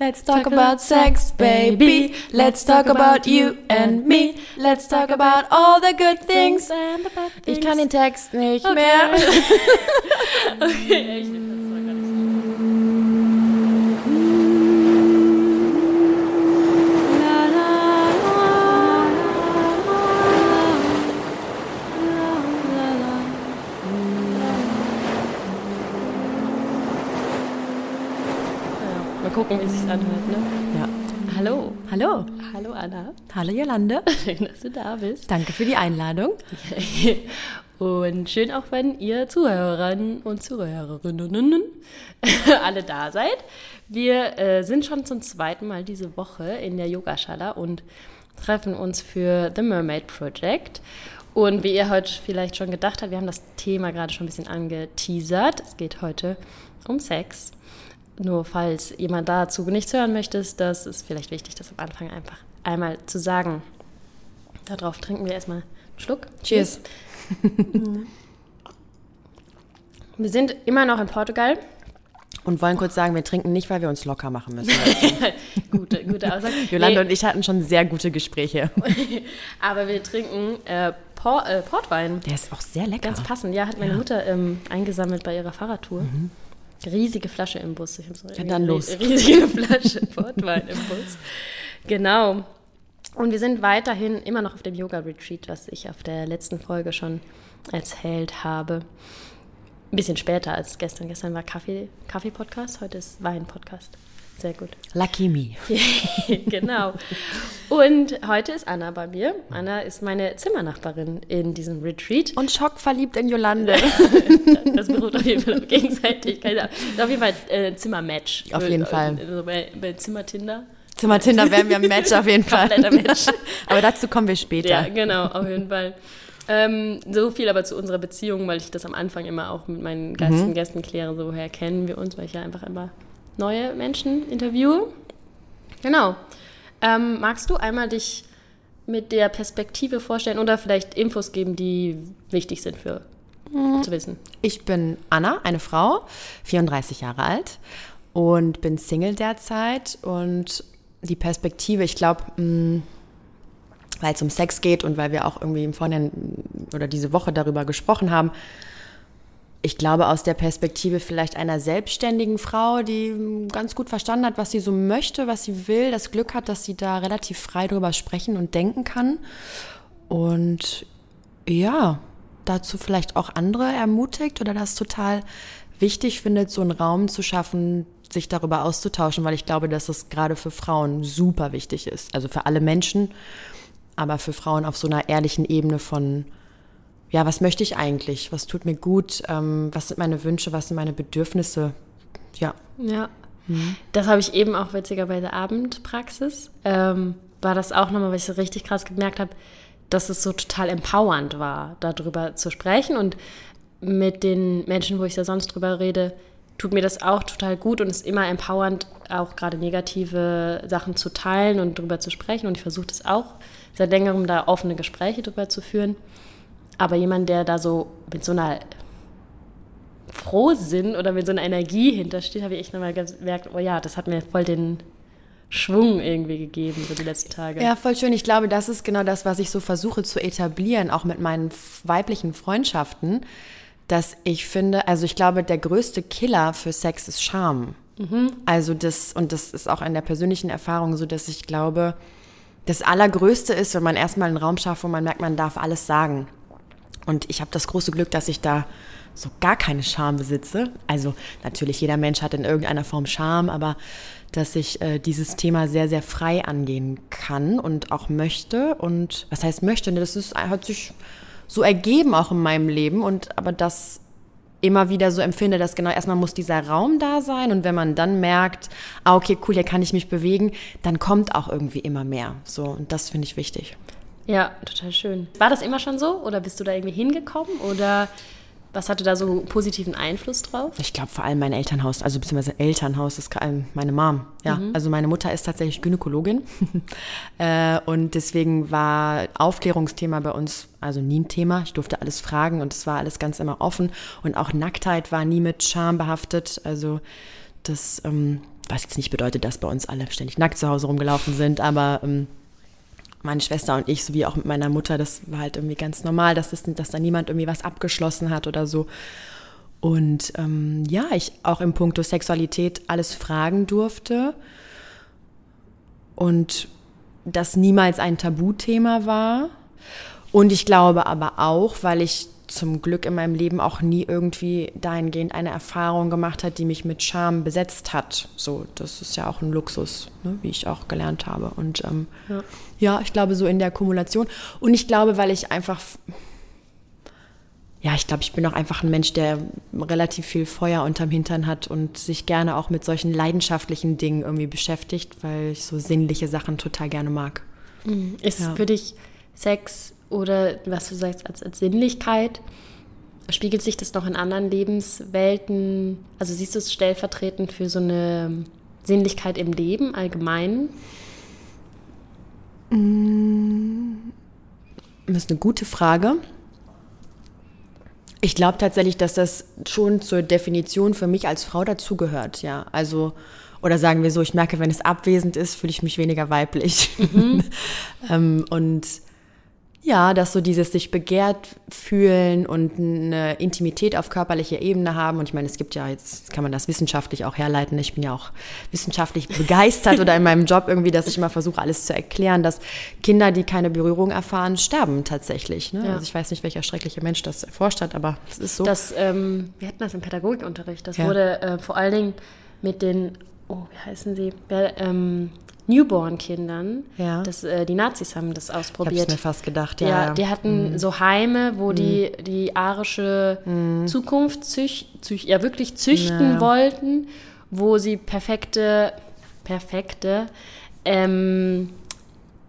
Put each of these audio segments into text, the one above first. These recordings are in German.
Let's talk about sex, baby. Let's talk about you and me. Let's talk about all the good things. Ich kann den Text nicht Okay. mehr. okay, echt. Ja, mal gucken, wie es sich anhört, ne? Ja. Hallo. Hallo. Hallo Anna. Hallo Jolande. Schön, dass du da bist. Danke für die Einladung. Und schön auch, wenn ihr Zuhörerinnen und Zuhörerinnen alle da seid. Wir äh, sind schon zum zweiten Mal diese Woche in der Yogaschala und treffen uns für The Mermaid Project. Und wie ihr heute vielleicht schon gedacht habt, wir haben das Thema gerade schon ein bisschen angeteasert. Es geht heute um Sex. Nur falls jemand dazu nichts hören möchte, das ist vielleicht wichtig, das am Anfang einfach einmal zu sagen. Darauf trinken wir erstmal einen Schluck. Cheers. Wir sind immer noch in Portugal. Und wollen kurz sagen, wir trinken nicht, weil wir uns locker machen müssen. gute, gute Aussage. Jolande Nee, und ich hatten schon sehr gute Gespräche. aber wir trinken äh, Por äh, Portwein. Der ist auch sehr lecker. Ganz passend. Ja, hat meine Mutter ähm, eingesammelt bei ihrer Fahrradtour. Riesige Flasche im Bus. Ich so. Ja, dann los. Riesige Flasche Portwein im Bus. Genau. Und wir sind weiterhin immer noch auf dem Yoga-Retreat, was ich auf der letzten Folge schon erzählt habe. Ein bisschen später als gestern. Gestern war Kaffee- Kaffee-Podcast, heute ist Wein-Podcast. Sehr gut. Lucky me. genau. Und heute ist Anna bei mir. Anna ist meine Zimmernachbarin in diesem Retreat. Und schockverliebt in Jolande. Das beruht auf jeden Fall auf Gegenseitigkeit. Auf jeden Fall äh, Zimmermatch. Auf jeden Äh, Fall. Also bei, bei Zimmertinder. Zimmer-Tinder wären wir im Match auf jeden Fall. Match. Aber dazu kommen wir später. Ja, genau, auf jeden Fall. Ähm, so viel aber zu unserer Beziehung, weil ich das am Anfang immer auch mit meinen Gästen, Gästen kläre, so woher kennen wir uns, weil ich ja einfach immer neue Menschen interviewe. Genau. Ähm, magst du einmal dich mit der Perspektive vorstellen oder vielleicht Infos geben, die wichtig sind für zu wissen? Ich bin Anna, eine Frau, 34 Jahre alt und bin Single derzeit. Und die Perspektive, ich glaube, weil es um Sex geht und weil wir auch irgendwie im Vorhinein mm, oder diese Woche darüber gesprochen haben, ich glaube aus der Perspektive vielleicht einer selbstständigen Frau, die ganz gut verstanden hat, was sie so möchte, was sie will, das Glück hat, dass sie da relativ frei drüber sprechen und denken kann. Und ja, dazu vielleicht auch andere ermutigt oder das total wichtig findet, so einen Raum zu schaffen, sich darüber auszutauschen, weil ich glaube, dass es gerade für Frauen super wichtig ist. Also für alle Menschen, aber für Frauen auf so einer ehrlichen Ebene von, ja, was möchte ich eigentlich? Was tut mir gut? Ähm, was sind meine Wünsche? Was sind meine Bedürfnisse? Ja. Ja. Das habe ich eben auch witziger bei der Abendpraxis. Ähm, war das auch nochmal, weil ich so richtig krass gemerkt habe, dass es so total empowernd war, darüber zu sprechen. Und mit den Menschen, wo ich da sonst drüber rede, tut mir das auch total gut und ist immer empowernd, auch gerade negative Sachen zu teilen und drüber zu sprechen. Und ich versuche das auch seit längerem, da offene Gespräche drüber zu führen. Aber jemand, der da so mit so einer Frohsinn oder mit so einer Energie hintersteht, habe ich echt nochmal gemerkt, oh ja, das hat mir voll den Schwung irgendwie gegeben, so die letzten Tage. Ja, voll schön. Ich glaube, das ist genau das, was ich so versuche zu etablieren, auch mit meinen weiblichen Freundschaften, dass ich finde, also ich glaube, der größte Killer für Sex ist Scham. Also das, und das ist auch in der persönlichen Erfahrung so, dass ich glaube, das Allergrößte ist, wenn man erstmal einen Raum schafft, wo man merkt, man darf alles sagen. Und ich habe das große Glück, dass ich da so gar keine Scham besitze. Also natürlich, jeder Mensch hat in irgendeiner Form Scham, aber dass ich äh, dieses Thema sehr, sehr frei angehen kann und auch möchte. Und was heißt möchte? Ne, Das ist, hat sich so ergeben auch in meinem Leben. Und aber das immer wieder so empfinde, dass genau erstmal muss dieser Raum da sein und wenn man dann merkt, ah okay, cool, hier kann ich mich bewegen, dann kommt auch irgendwie immer mehr. So und das finde ich wichtig. Ja, total schön. War das immer schon so oder bist du da irgendwie hingekommen oder was hatte da so positiven Einfluss drauf? Ich glaube vor allem mein Elternhaus, also beziehungsweise Elternhaus ist meine Mom. Ja, also meine Mutter ist tatsächlich Gynäkologin äh, und deswegen war Aufklärungsthema bei uns also nie ein Thema. Ich durfte alles fragen und es war alles ganz immer offen und auch Nacktheit war nie mit Scham behaftet. Also das ähm, was jetzt nicht bedeutet, dass bei uns alle ständig nackt zu Hause rumgelaufen sind, aber ähm, meine Schwester und ich, sowie auch mit meiner Mutter, das war halt irgendwie ganz normal, dass, das, dass da niemand irgendwie was abgeschlossen hat oder so. Und ähm, ja, ich auch im Punkto Sexualität alles fragen durfte und das niemals ein Tabuthema war. Und ich glaube aber auch, weil ich zum Glück in meinem Leben auch nie irgendwie dahingehend eine Erfahrung gemacht hat, die mich mit Scham besetzt hat. So, das ist ja auch ein Luxus, ne, wie ich auch gelernt habe. Und ähm, ja. ja, ich glaube so in der Kumulation. Und ich glaube, weil ich einfach, ja, ich glaube, ich bin auch einfach ein Mensch, der relativ viel Feuer unterm Hintern hat und sich gerne auch mit solchen leidenschaftlichen Dingen irgendwie beschäftigt, weil ich so sinnliche Sachen total gerne mag. Mhm. Ist ja. für dich Sex oder was du sagst als, als Sinnlichkeit, spiegelt sich das noch in anderen Lebenswelten? Also siehst du es stellvertretend für so eine Sinnlichkeit im Leben allgemein? Das ist eine gute Frage. Ich glaube tatsächlich, dass das schon zur Definition für mich als Frau dazugehört, ja. Also, oder sagen wir so, ich merke, wenn es abwesend ist, fühle ich mich weniger weiblich. Mhm. ähm, und ja, dass so dieses sich begehrt fühlen und eine Intimität auf körperlicher Ebene haben. Und ich meine, es gibt ja, jetzt kann man das wissenschaftlich auch herleiten. Ich bin ja auch wissenschaftlich begeistert oder in meinem Job irgendwie, dass ich immer versuche, alles zu erklären, dass Kinder, die keine Berührung erfahren, sterben tatsächlich. Ne? Ja. Also ich weiß nicht, welcher schreckliche Mensch das erforscht hat, aber es ist so. Das, ähm, wir hatten das im Pädagogikunterricht. Das ja. wurde äh, vor allen Dingen mit den, oh, wie heißen sie? Ähm, Newborn-Kindern. Ja. Das, äh, die Nazis haben das ausprobiert. Ich mir fast gedacht, ja. ja die hatten mhm. so Heime, wo mhm. die die arische mhm. Zukunft züch, züch, ja, wirklich züchten ja. wollten, wo sie perfekte, perfekte ähm,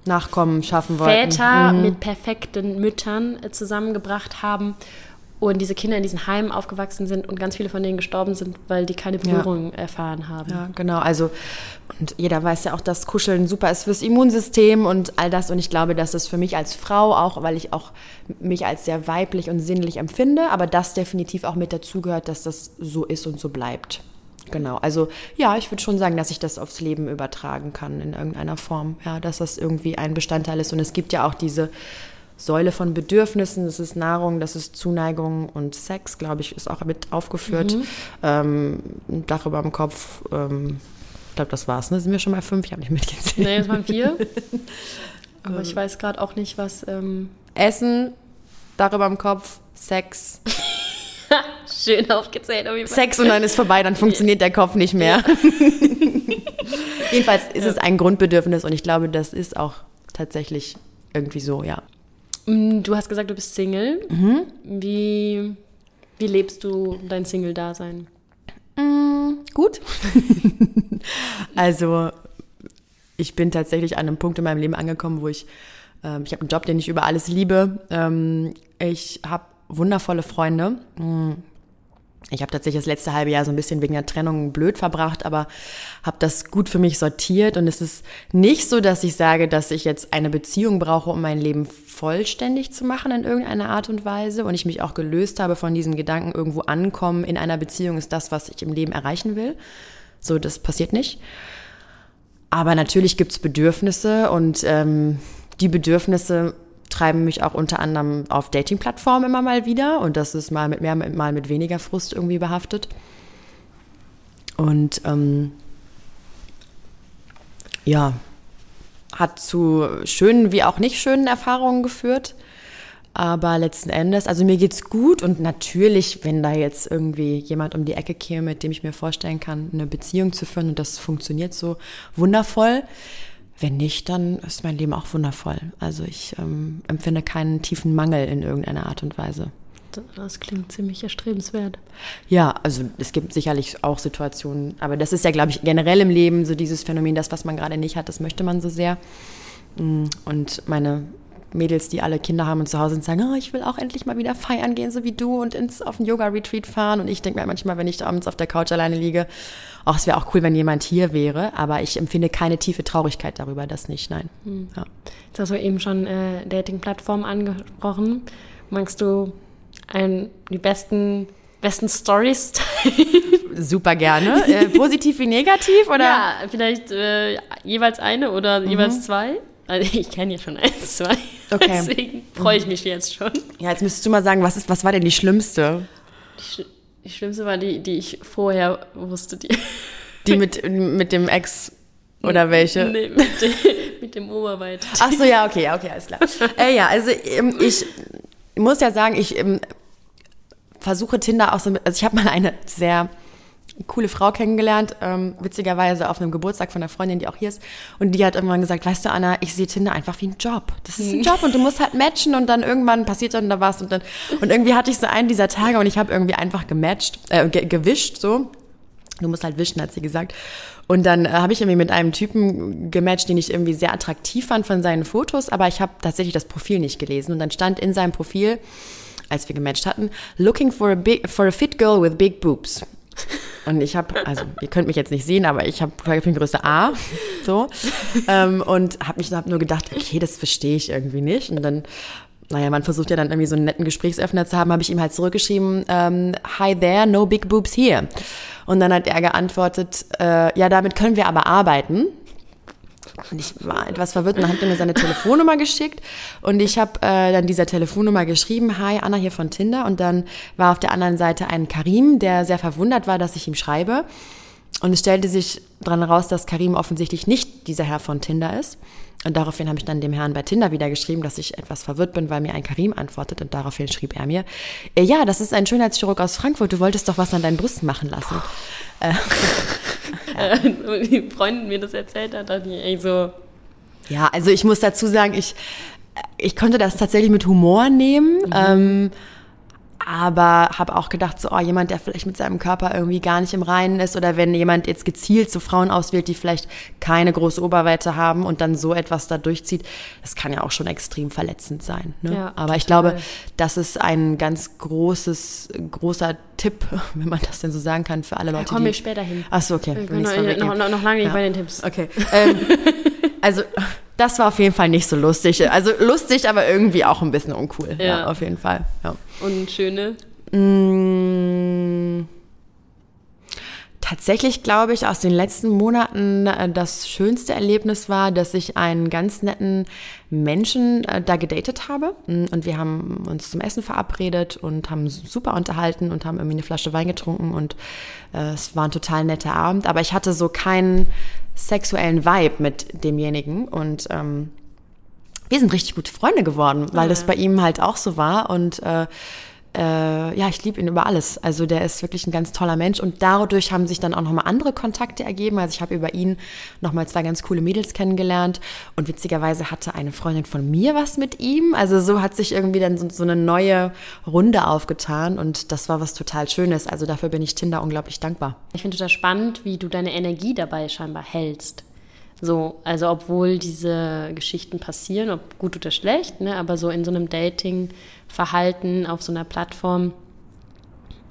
Nachkommen schaffen wollten. Väter mhm. mit perfekten Müttern äh, zusammengebracht haben und diese Kinder in diesen Heimen aufgewachsen sind und ganz viele von denen gestorben sind, weil die keine Berührung ja. erfahren haben. Ja, genau. Also, und jeder weiß ja auch, dass Kuscheln super ist fürs Immunsystem und all das. Und ich glaube, dass es für mich als Frau auch, weil ich auch mich als sehr weiblich und sinnlich empfinde, aber das definitiv auch mit dazugehört, dass das so ist und so bleibt. Genau. Also, ja, ich würde schon sagen, dass ich das aufs Leben übertragen kann in irgendeiner Form. Ja, dass das irgendwie ein Bestandteil ist. Und es gibt ja auch diese Säule von Bedürfnissen. Das ist Nahrung, das ist Zuneigung und Sex, glaube ich, ist auch mit aufgeführt. Mhm. Ähm, ein Dach über dem Kopf. Ähm, ich glaube, das war's. Ne? Sind wir schon mal fünf? Ich habe nicht mitgezählt. Nee, jetzt waren vier. Aber ich weiß gerade auch nicht, was. Ähm Essen, Dach über dem Kopf, Sex. Schön aufgezählt. Auf Sex und dann ist vorbei, dann funktioniert der Kopf nicht mehr. Ja. Jedenfalls ist ja. es ein Grundbedürfnis und ich glaube, das ist auch tatsächlich irgendwie so, ja. Mm, du hast gesagt, du bist Single. Mhm. Wie, wie lebst du dein Single-Dasein? Mhm, gut. also, ich bin tatsächlich an einem Punkt in meinem Leben angekommen, wo ich, äh, ich habe einen Job, den ich über alles liebe. Ähm, ich habe wundervolle Freunde. Mhm. Ich habe tatsächlich das letzte halbe Jahr so ein bisschen wegen der Trennung blöd verbracht, aber habe das gut für mich sortiert. Und es ist nicht so, dass ich sage, dass ich jetzt eine Beziehung brauche, um mein Leben vollständig zu machen in irgendeiner Art und Weise. Und ich mich auch gelöst habe von diesem Gedanken, irgendwo ankommen in einer Beziehung ist das, was ich im Leben erreichen will. So, das passiert nicht. Aber natürlich gibt es Bedürfnisse und ähm, die Bedürfnisse treiben mich auch unter anderem auf Dating-Plattformen immer mal wieder und das ist mal mit mehr, mal mit weniger Frust irgendwie behaftet. Und ähm, ja, hat zu schönen wie auch nicht schönen Erfahrungen geführt. Aber letzten Endes, also mir geht's gut und natürlich, wenn da jetzt irgendwie jemand um die Ecke käme, mit dem ich mir vorstellen kann, eine Beziehung zu führen und das funktioniert so wundervoll, wenn nicht, dann ist mein Leben auch wundervoll. Also ich ähm, empfinde keinen tiefen Mangel in irgendeiner Art und Weise. Das klingt ziemlich erstrebenswert. Ja, also es gibt sicherlich auch Situationen, aber das ist ja, glaube ich, generell im Leben so dieses Phänomen, das, was man gerade nicht hat, das möchte man so sehr. Mm, und meine Mädels, die alle Kinder haben und zu Hause sind, sagen, oh, ich will auch endlich mal wieder feiern gehen, so wie du und ins, auf ein Yoga-Retreat fahren. Und ich denke mir manchmal, wenn ich abends auf der Couch alleine liege, ach, es wäre auch cool, wenn jemand hier wäre. Aber ich empfinde keine tiefe Traurigkeit darüber, das nicht, nein. Hm. Ja. Jetzt hast du eben schon äh, Dating-Plattformen angesprochen. Magst du ein, die besten, besten Stories Super gerne. Äh, positiv wie negativ oder? Ja, vielleicht äh, jeweils eine oder Mhm. jeweils zwei. Also ich kenne ja schon eins, zwei. Okay. Deswegen freue ich mich jetzt schon. Ja, jetzt müsstest du mal sagen, was, ist, was war denn die schlimmste? Die, sch die schlimmste war die, die ich vorher wusste. Die, Die mit, mit dem Ex oder welche? nee, mit, dem, mit dem Oberweite. Ach so, ja, okay, ja, okay, alles klar. Äh, ja, also ähm, ich muss ja sagen, ich ähm, versuche Tinder auch so mit, also ich habe mal eine sehr coole Frau kennengelernt, ähm, witzigerweise auf einem Geburtstag von einer Freundin, die auch hier ist. Und die hat irgendwann gesagt, weißt du, Anna, ich sehe Tinder einfach wie ein Job. Das ist ein Job und du musst halt matchen und dann irgendwann passiert dann da was und dann und irgendwie hatte ich so einen dieser Tage und ich habe irgendwie einfach gematcht, äh, ge gewischt so. Du musst halt wischen, hat sie gesagt. Und dann äh, habe ich irgendwie mit einem Typen gematcht, den ich irgendwie sehr attraktiv fand von seinen Fotos, aber ich habe tatsächlich das Profil nicht gelesen. Und dann stand in seinem Profil, als wir gematcht hatten, looking for a, big, for a fit girl with big boobs. Und ich habe, also ihr könnt mich jetzt nicht sehen, aber ich habe Größe A, so ähm, und habe mich hab nur gedacht, okay, das verstehe ich irgendwie nicht. Und dann, naja, man versucht ja dann irgendwie so einen netten Gesprächsöffner zu haben, habe ich ihm halt zurückgeschrieben, ähm, Hi there, no big boobs here. Und dann hat er geantwortet, äh, ja, damit können wir aber arbeiten. Und ich war etwas verwirrt. Und dann hat er mir seine Telefonnummer geschickt. Und ich habe äh, dann dieser Telefonnummer geschrieben, hi, Anna hier von Tinder. Und dann war auf der anderen Seite ein Karim, der sehr verwundert war, dass ich ihm schreibe. Und es stellte sich dran raus, dass Karim offensichtlich nicht dieser Herr von Tinder ist und daraufhin habe ich dann dem Herrn bei Tinder wieder geschrieben, dass ich etwas verwirrt bin, weil mir ein Karim antwortet. Und daraufhin schrieb er mir, äh, ja, das ist ein Schönheitschirurg aus Frankfurt, du wolltest doch was an deinen Brüsten machen lassen. Äh, und die Freundin mir das erzählt hat, dachte ich ey, so, Ja, also ich muss dazu sagen, ich, ich konnte das tatsächlich mit Humor nehmen, ähm, aber habe auch gedacht, so, oh, jemand, der vielleicht mit seinem Körper irgendwie gar nicht im Reinen ist oder wenn jemand jetzt gezielt so Frauen auswählt, die vielleicht keine große Oberweite haben und dann so etwas da durchzieht, das kann ja auch schon extrem verletzend sein. Ne? Ja, aber ich total. glaube, das ist ein ganz großes, großer Tipp, wenn man das denn so sagen kann, für alle Leute, kommen die... wir später hin. Ach so, okay. Ich's noch, noch, noch lange nicht Ja. bei den Tipps. Okay. Ähm, also, das war auf jeden Fall nicht so lustig. Also lustig, aber irgendwie auch ein bisschen uncool. Ja, Ja. auf jeden Fall. Ja. Und schöne. Mm, Tatsächlich glaube ich, aus den letzten Monaten äh, das schönste Erlebnis war, dass ich einen ganz netten Menschen äh, da gedatet habe. Mm, Und wir haben uns zum Essen verabredet und haben super unterhalten und haben irgendwie eine Flasche Wein getrunken und äh, es war ein total netter Abend. Aber ich hatte so keinen sexuellen Vibe mit demjenigen und ähm, wir sind richtig gute Freunde geworden, weil das bei ihm halt auch so war und äh, äh, ja, ich liebe ihn über alles. Also der ist wirklich ein ganz toller Mensch und dadurch haben sich dann auch nochmal andere Kontakte ergeben. Also ich habe über ihn nochmal zwei ganz coole Mädels kennengelernt und witzigerweise hatte eine Freundin von mir was mit ihm. Also so hat sich irgendwie dann so, so eine neue Runde aufgetan und das war was total Schönes. Also dafür bin ich Tinder unglaublich dankbar. Ich finde total spannend, wie du deine Energie dabei scheinbar hältst. So, also obwohl diese Geschichten passieren, ob gut oder schlecht, ne, aber so in so einem Dating-Verhalten auf so einer Plattform,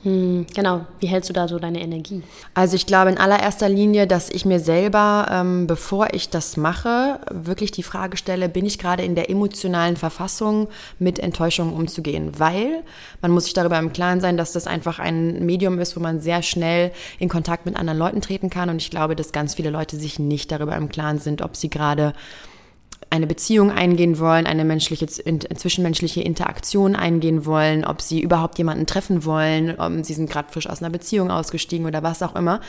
hm, genau, wie hältst du da so deine Energie? Also ich glaube in allererster Linie, dass ich mir selber, ähm, bevor ich das mache, wirklich die Frage stelle, bin ich gerade in der emotionalen Verfassung, mit Enttäuschungen umzugehen? Weil man muss sich darüber im Klaren sein, dass das einfach ein Medium ist, wo man sehr schnell in Kontakt mit anderen Leuten treten kann. Und ich glaube, dass ganz viele Leute sich nicht darüber im Klaren sind, ob sie gerade eine Beziehung eingehen wollen, eine menschliche, zwischenmenschliche Interaktion eingehen wollen, ob sie überhaupt jemanden treffen wollen, ob sie sind gerade frisch aus einer Beziehung ausgestiegen oder was auch immer.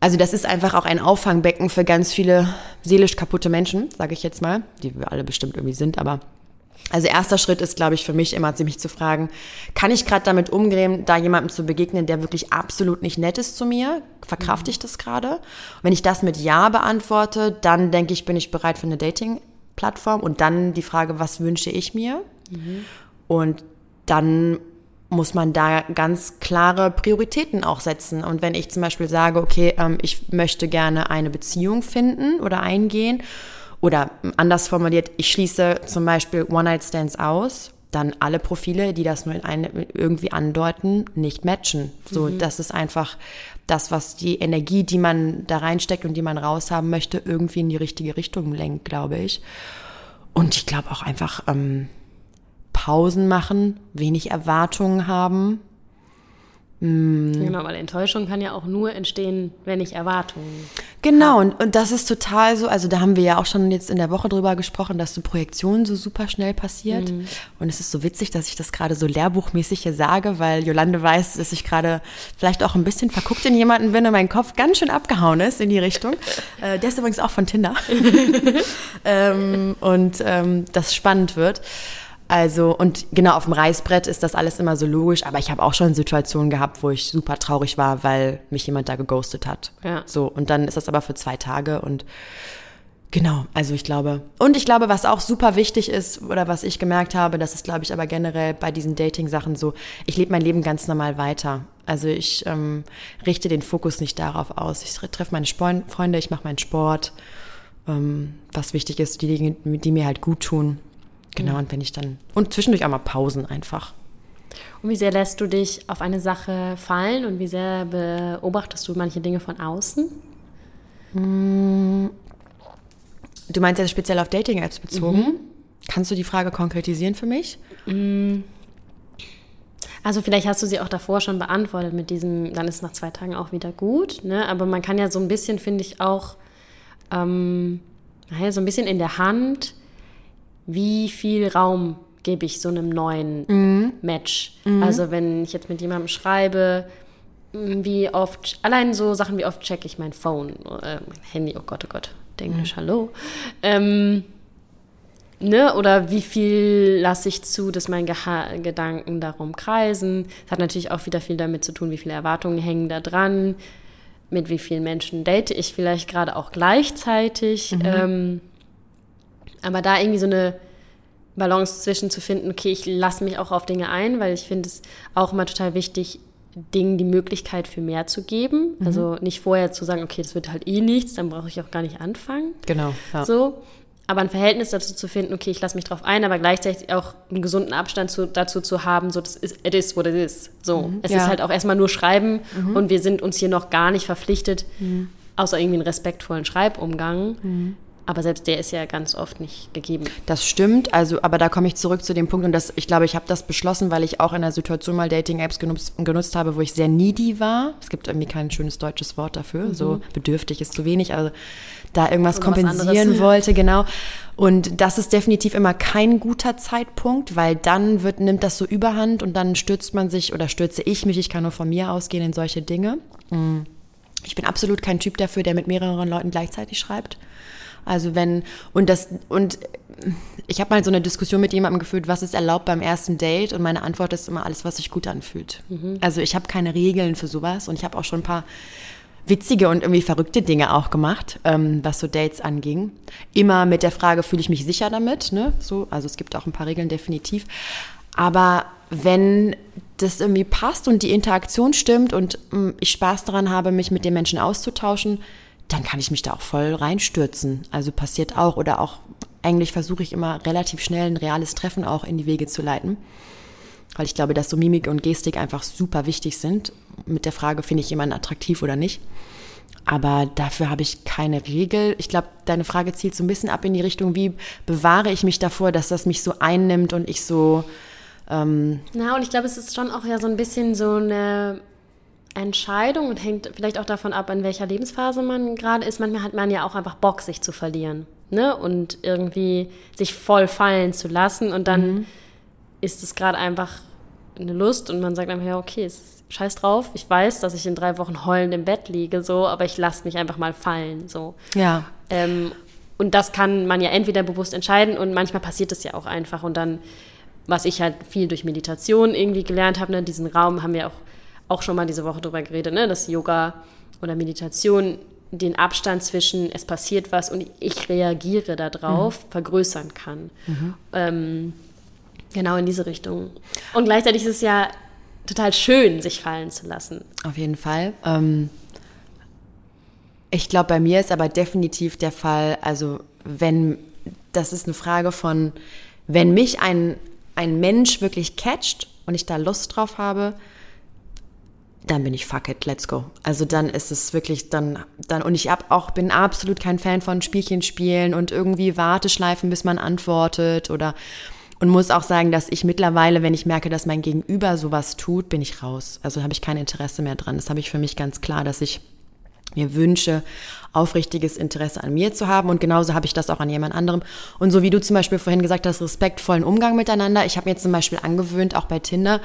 Also das ist einfach auch ein Auffangbecken für ganz viele seelisch kaputte Menschen, sage ich jetzt mal, die wir alle bestimmt irgendwie sind, aber also erster Schritt ist, glaube ich, für mich immer ziemlich zu fragen, kann ich gerade damit umgehen, da jemandem zu begegnen, der wirklich absolut nicht nett ist zu mir? Verkrafte ich das gerade? Wenn ich das mit Ja beantworte, dann denke ich, bin ich bereit für eine Dating-Plattform. Und dann die Frage, was wünsche ich mir? Und dann muss man da ganz klare Prioritäten auch setzen. Und wenn ich zum Beispiel sage, okay, ähm, ich möchte gerne eine Beziehung finden oder eingehen, oder anders formuliert, ich schließe zum Beispiel One-Night-Stands aus, dann alle Profile, die das nur in eine, irgendwie andeuten, nicht matchen. So, das ist einfach das, was die Energie, die man da reinsteckt und die man raushaben möchte, irgendwie in die richtige Richtung lenkt, glaube ich. Und ich glaube auch einfach ähm, Pausen machen, wenig Erwartungen haben. Genau, weil Enttäuschung kann ja auch nur entstehen, wenn ich Erwartungen. Genau, und, und das ist total so, also da haben wir ja auch schon jetzt in der Woche drüber gesprochen, dass so Projektion so super schnell passiert. Mhm. Und es ist so witzig, dass ich das gerade so lehrbuchmäßig hier sage, weil Jolande weiß, dass ich gerade vielleicht auch ein bisschen verguckt in jemanden bin und mein Kopf ganz schön abgehauen ist in die Richtung. äh, der ist übrigens auch von Tinder. ähm, und ähm, das spannend wird. Also, und genau auf dem Reißbrett ist das alles immer so logisch, aber ich habe auch schon Situationen gehabt, wo ich super traurig war, weil mich jemand da geghostet hat. Ja. So, und dann ist das aber für zwei Tage und genau, also ich glaube. Und ich glaube, was auch super wichtig ist, oder was ich gemerkt habe, das ist, glaube ich, aber generell bei diesen Dating-Sachen so, ich lebe mein Leben ganz normal weiter. Also ich ähm, richte den Fokus nicht darauf aus. Ich treffe meine Freunde, ich mache meinen Sport. Ähm, was wichtig ist, die Dinge, die mir halt gut tun. Genau, und wenn ich dann. Und zwischendurch auch mal Pausen einfach. Und wie sehr lässt du dich auf eine Sache fallen und wie sehr beobachtest du manche Dinge von außen? Hm. Du meinst jetzt speziell auf Dating-Apps bezogen? Mhm. Kannst du die Frage konkretisieren für mich? Hm. Also vielleicht hast du sie auch davor schon beantwortet mit diesem, dann ist es nach zwei Tagen auch wieder gut. Ne? Aber man kann ja so ein bisschen, finde ich, auch ähm, naja, so ein bisschen in der Hand wie viel Raum gebe ich so einem neuen mhm. Match. Mhm. Also wenn ich jetzt mit jemandem schreibe, wie oft, allein so Sachen wie oft checke ich mein Phone, äh, mein Handy, oh Gott, oh Gott, Englisch, mhm. hallo. Ähm, ne, oder wie viel lasse ich zu, dass meine Geha Gedanken darum kreisen. Das hat natürlich auch wieder viel damit zu tun, wie viele Erwartungen hängen da dran, mit wie vielen Menschen date ich vielleicht gerade auch gleichzeitig. Mhm. Ähm, aber da irgendwie so eine Balance zwischen zu finden, okay, ich lasse mich auch auf Dinge ein, weil ich finde es auch immer total wichtig, Dingen die Möglichkeit für mehr zu geben. Mhm. Also nicht vorher zu sagen, okay, das wird halt eh nichts, dann brauche ich auch gar nicht anfangen. Genau. Ja. So. Aber ein Verhältnis dazu zu finden, okay, ich lasse mich drauf ein, aber gleichzeitig auch einen gesunden Abstand zu, dazu zu haben, so, das ist, it is what it is. So. Mhm. Es ja. ist halt auch erstmal nur Schreiben mhm. und wir sind uns hier noch gar nicht verpflichtet, mhm. außer irgendwie einen respektvollen Schreibumgang, mhm. Aber selbst der ist ja ganz oft nicht gegeben. Das stimmt, also, aber da komme ich zurück zu dem Punkt und das, ich glaube, ich habe das beschlossen, weil ich auch in der Situation mal Dating-Apps genutzt, genutzt, habe, wo ich sehr needy war. Es gibt irgendwie kein schönes deutsches Wort dafür, mhm. so bedürftig ist zu wenig, also da irgendwas Oder kompensieren wollte, genau. Und das ist definitiv immer kein guter Zeitpunkt, weil dann wird, nimmt das so überhand und dann stürzt man sich oder stürze ich mich, ich kann nur von mir ausgehen in solche Dinge. Mhm. Ich bin absolut kein Typ dafür, der mit mehreren Leuten gleichzeitig schreibt. Also wenn, und das, und ich habe mal so eine Diskussion mit jemandem geführt, was ist erlaubt beim ersten Date? Und meine Antwort ist immer alles, was sich gut anfühlt. Mhm. Also ich habe keine Regeln für sowas und ich habe auch schon ein paar witzige und irgendwie verrückte Dinge auch gemacht, ähm, was so Dates anging. Immer mit der Frage, fühle ich mich sicher damit? Ne? So, also es gibt auch ein paar Regeln definitiv. Aber wenn das irgendwie passt und die Interaktion stimmt und mh, ich Spaß daran habe, mich mit den Menschen auszutauschen, dann kann ich mich da auch voll reinstürzen. Also passiert auch. Oder auch, eigentlich versuche ich immer relativ schnell ein reales Treffen auch in die Wege zu leiten. Weil ich glaube, dass so Mimik und Gestik einfach super wichtig sind. Mit der Frage, finde ich jemanden attraktiv oder nicht. Aber dafür habe ich keine Regel. Ich glaube, deine Frage zielt so ein bisschen ab in die Richtung, wie bewahre ich mich davor, dass das mich so einnimmt und ich so. Ähm Na, und ich glaube, es ist schon auch ja so ein bisschen so eine Entscheidung und hängt vielleicht auch davon ab, in welcher Lebensphase man gerade ist. Manchmal hat man ja auch einfach Bock, sich zu verlieren. Ne? Und irgendwie sich voll fallen zu lassen. Und dann mhm. ist es gerade einfach eine Lust und man sagt einfach, ja, okay, scheiß drauf. Ich weiß, dass ich in drei Wochen heulend im Bett liege, so, aber ich lasse mich einfach mal fallen. So. Ja. Ähm, und das kann man ja entweder bewusst entscheiden und manchmal passiert es ja auch einfach. Und dann, was ich halt viel durch Meditation irgendwie gelernt habe, ne, diesen Raum haben wir auch auch schon mal diese Woche drüber geredet, ne? dass Yoga oder Meditation den Abstand zwischen es passiert was und ich reagiere darauf mhm. vergrößern kann. Mhm. Ähm, genau in diese Richtung. Und gleichzeitig ist es ja total schön, sich fallen zu lassen. Auf jeden Fall. Ähm, ich glaube, bei mir ist aber definitiv der Fall, also wenn, das ist eine Frage von, wenn mich ein, ein Mensch wirklich catcht und ich da Lust drauf habe, dann bin ich fuck it, let's go. Also dann ist es wirklich dann dann und ich hab auch bin absolut kein Fan von Spielchen spielen und irgendwie Warteschleifen, bis man antwortet oder Und muss auch sagen, dass ich mittlerweile, wenn ich merke, dass mein Gegenüber sowas tut, bin ich raus. Also habe ich kein Interesse mehr dran. Das habe ich für mich ganz klar, dass ich mir wünsche, aufrichtiges Interesse an mir zu haben. Und genauso habe ich das auch an jemand anderem. Und so wie du zum Beispiel vorhin gesagt hast, respektvollen Umgang miteinander. Ich habe mir zum Beispiel angewöhnt, auch bei Tinder,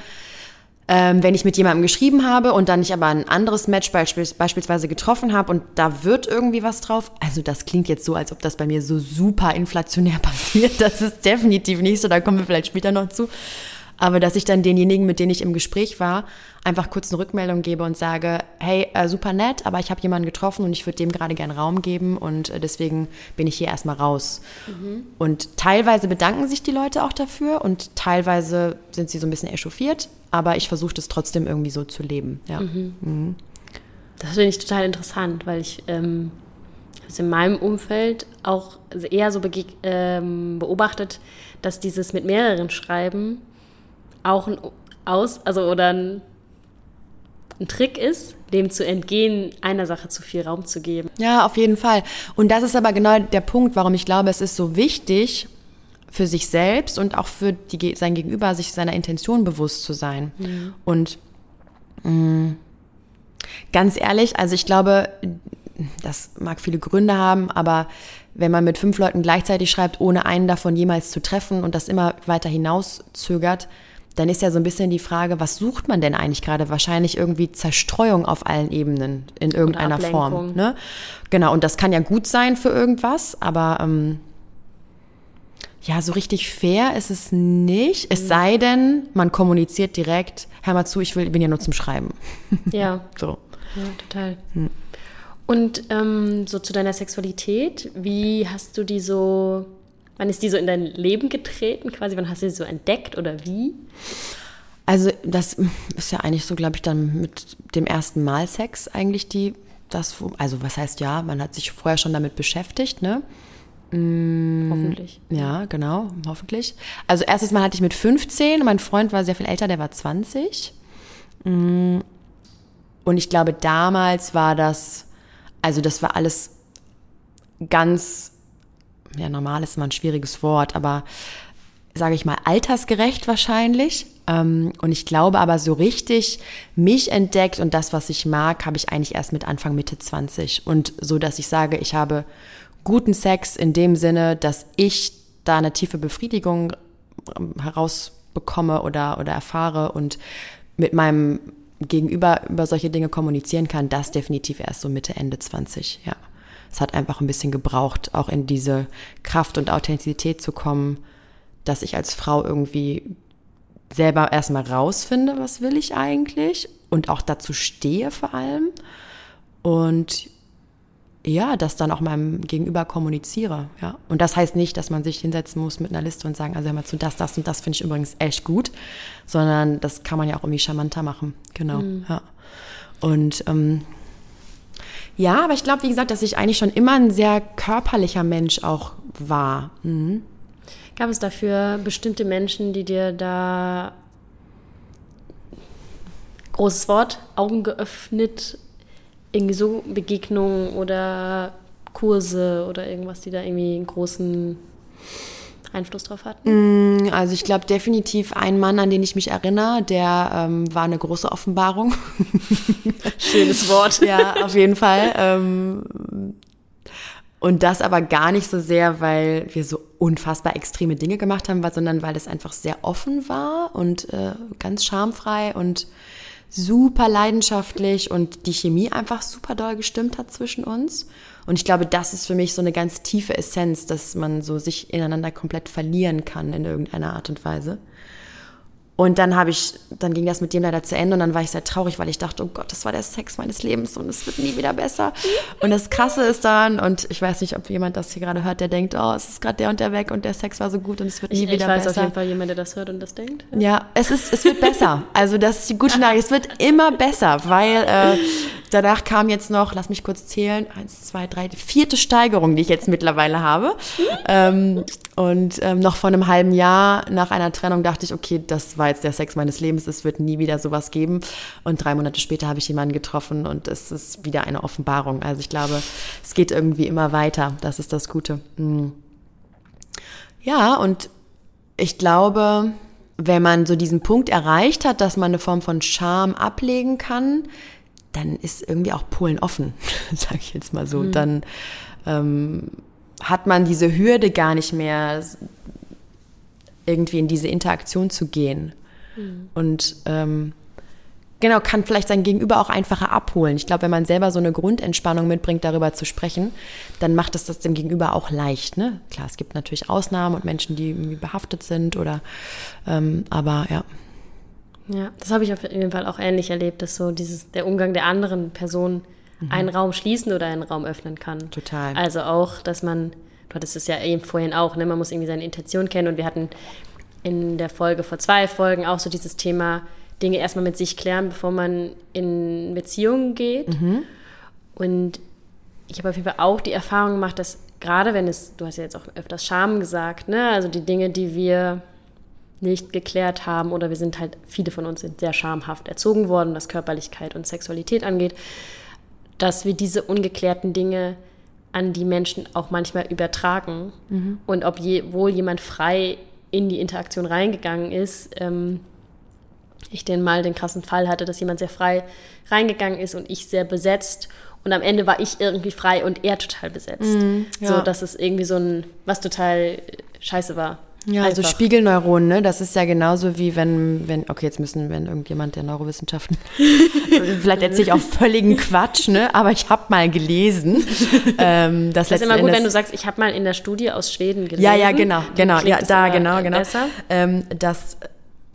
ähm, wenn ich mit jemandem geschrieben habe und dann ich aber ein anderes Match beispielsweise getroffen habe und da wird irgendwie was drauf. Also das klingt jetzt so, als ob das bei mir so super inflationär passiert. Das ist definitiv nicht so, da kommen wir vielleicht später noch zu. Aber dass ich dann denjenigen, mit denen ich im Gespräch war, einfach kurz eine Rückmeldung gebe und sage, hey, äh, super nett, aber ich habe jemanden getroffen und ich würde dem gerade gern Raum geben und äh, deswegen bin ich hier erstmal raus. Mhm. Und teilweise bedanken sich die Leute auch dafür und teilweise sind sie so ein bisschen echauffiert, aber ich versuche das trotzdem irgendwie so zu leben. Ja. Mhm. Mhm. Das finde ich total interessant, weil ich ähm, in meinem Umfeld auch eher so ähm, beobachtet, dass dieses mit mehreren Schreiben auch ein Aus, also oder ein, ein Trick ist, dem zu entgehen, einer Sache zu viel Raum zu geben. Ja, auf jeden Fall. Und das ist aber genau der Punkt, warum ich glaube, es ist so wichtig, für sich selbst und auch für die, sein Gegenüber, sich seiner Intention bewusst zu sein. Mhm. Und mh, mm, ganz ehrlich, also ich glaube, das mag viele Gründe haben, aber wenn man mit fünf Leuten gleichzeitig schreibt, ohne einen davon jemals zu treffen und das immer weiter hinauszögert, dann ist ja so ein bisschen die Frage, was sucht man denn eigentlich gerade? Wahrscheinlich irgendwie Zerstreuung auf allen Ebenen in irgendeiner Form. Ne? Genau, und das kann ja gut sein für irgendwas, aber ähm, ja, so richtig fair ist es nicht. Es mhm. sei denn, man kommuniziert direkt, hör mal zu, ich will, bin ja nur zum Schreiben. Ja. so. Ja, total. Hm. Und ähm, so zu deiner Sexualität, wie hast du die so Wann ist die so in dein Leben getreten quasi? Wann hast du sie so entdeckt oder wie? Also das ist ja eigentlich so, glaube ich, dann mit dem ersten Mal Sex eigentlich die, das, also was heißt ja, man hat sich vorher schon damit beschäftigt, ne? Mm, hoffentlich. Ja, genau, hoffentlich. Also erstes Mal hatte ich mit 15, mein Freund war sehr viel älter, der war 20. Mm, und ich glaube, damals war das, also das war alles ganz ja, normal ist immer ein schwieriges Wort, aber sage ich mal, altersgerecht wahrscheinlich. Ähm, und ich glaube aber so richtig mich entdeckt und das, was ich mag, habe ich eigentlich erst mit Anfang, Mitte 20. Und so, dass ich sage, ich habe guten Sex in dem Sinne, dass ich da eine tiefe Befriedigung ähm, herausbekomme oder, oder erfahre und mit meinem Gegenüber über solche Dinge kommunizieren kann, das definitiv erst so Mitte, Ende 20, ja. Es hat einfach ein bisschen gebraucht, auch in diese Kraft und Authentizität zu kommen, dass ich als Frau irgendwie selber erstmal rausfinde, was will ich eigentlich? Und auch dazu stehe vor allem. Und ja, das dann auch meinem Gegenüber kommuniziere, ja. Und das heißt nicht, dass man sich hinsetzen muss mit einer Liste und sagen, also hör mal zu, das, das und das finde ich übrigens echt gut, sondern das kann man ja auch irgendwie charmanter machen, genau, mhm. ja. Und ähm, ja, aber ich glaube, wie gesagt, dass ich eigentlich schon immer ein sehr körperlicher Mensch auch war. Mhm. Gab es dafür bestimmte Menschen, die dir da großes Wort, Augen geöffnet, irgendwie so Begegnungen oder Kurse oder irgendwas, die da irgendwie einen großen Einfluss drauf hatten? Mm, also ich glaube definitiv ein Mann, an den ich mich erinnere, der ähm, war eine große Offenbarung. Schönes Wort. ja, auf jeden Fall. Ähm, und das aber gar nicht so sehr, weil wir so unfassbar extreme Dinge gemacht haben, sondern weil es einfach sehr offen war und äh, ganz schamfrei und super leidenschaftlich und die Chemie einfach super doll gestimmt hat zwischen uns. Und ich glaube, das ist für mich so eine ganz tiefe Essenz, dass man so sich ineinander komplett verlieren kann in irgendeiner Art und Weise. Und dann habe ich, dann ging das mit dem leider zu Ende und dann war ich sehr traurig, weil ich dachte, oh Gott, das war der Sex meines Lebens und es wird nie wieder besser. Und das Krasse ist dann, und ich weiß nicht, ob jemand das hier gerade hört, der denkt, oh, es ist gerade der und der weg und der Sex war so gut und es wird nie ich, wieder besser. Ich weiß auf jeden Fall jemand, der das hört und das denkt. Ja, ja es ist, es wird besser. Also das ist die gute Nachricht. Es wird immer besser, weil äh, danach kam jetzt noch, lass mich kurz zählen, eins, zwei, drei, die vierte Steigerung, die ich jetzt mittlerweile habe. ähm, und ähm, noch vor einem halben Jahr nach einer Trennung dachte ich, okay, das war jetzt der Sex meines Lebens, es wird nie wieder sowas geben. Und drei Monate später habe ich jemanden getroffen und es ist wieder eine Offenbarung. Also ich glaube, es geht irgendwie immer weiter. Das ist das Gute. Mhm. Ja, und ich glaube, wenn man so diesen Punkt erreicht hat, dass man eine Form von Scham ablegen kann, dann ist irgendwie auch Polen offen, sage ich jetzt mal so. Mhm. Dann ähm, hat man diese Hürde gar nicht mehr, irgendwie in diese Interaktion zu gehen. Mhm. Und ähm, genau, kann vielleicht sein Gegenüber auch einfacher abholen. Ich glaube, wenn man selber so eine Grundentspannung mitbringt, darüber zu sprechen, dann macht es das dem Gegenüber auch leicht. Ne? Klar, es gibt natürlich Ausnahmen und Menschen, die irgendwie behaftet sind oder, ähm, aber ja. Ja, das habe ich auf jeden Fall auch ähnlich erlebt, dass so dieses, der Umgang der anderen Person mhm. einen Raum schließen oder einen Raum öffnen kann. Total. Also auch, dass man, du hattest es ja eben vorhin auch, ne, man muss irgendwie seine Intention kennen und wir hatten in der Folge vor zwei Folgen auch so dieses Thema, Dinge erstmal mit sich klären, bevor man in Beziehungen geht. Mhm. Und ich habe auf jeden Fall auch die Erfahrung gemacht, dass gerade wenn es, du hast ja jetzt auch öfters Scham gesagt, ne? also die Dinge, die wir nicht geklärt haben oder wir sind halt, viele von uns sind sehr schamhaft erzogen worden, was Körperlichkeit und Sexualität angeht, dass wir diese ungeklärten Dinge an die Menschen auch manchmal übertragen. Mhm. Und ob je, wohl jemand frei in die Interaktion reingegangen ist, ähm, ich den mal den krassen Fall hatte, dass jemand sehr frei reingegangen ist und ich sehr besetzt. Und am Ende war ich irgendwie frei und er total besetzt. Mm, ja. So, dass es irgendwie so ein, was total scheiße war. Ja, also Einfach. Spiegelneuronen, ne? Das ist ja genauso wie wenn, wenn, okay, jetzt müssen, wenn irgendjemand der Neurowissenschaften, vielleicht erzähle ich auch völligen Quatsch, ne? Aber ich habe mal gelesen, ähm, dass das ist immer gut, wenn du sagst, ich habe mal in der Studie aus Schweden gelesen. Ja, ja, genau, genau, ja, da, genau, genau. Besser. Ähm, dass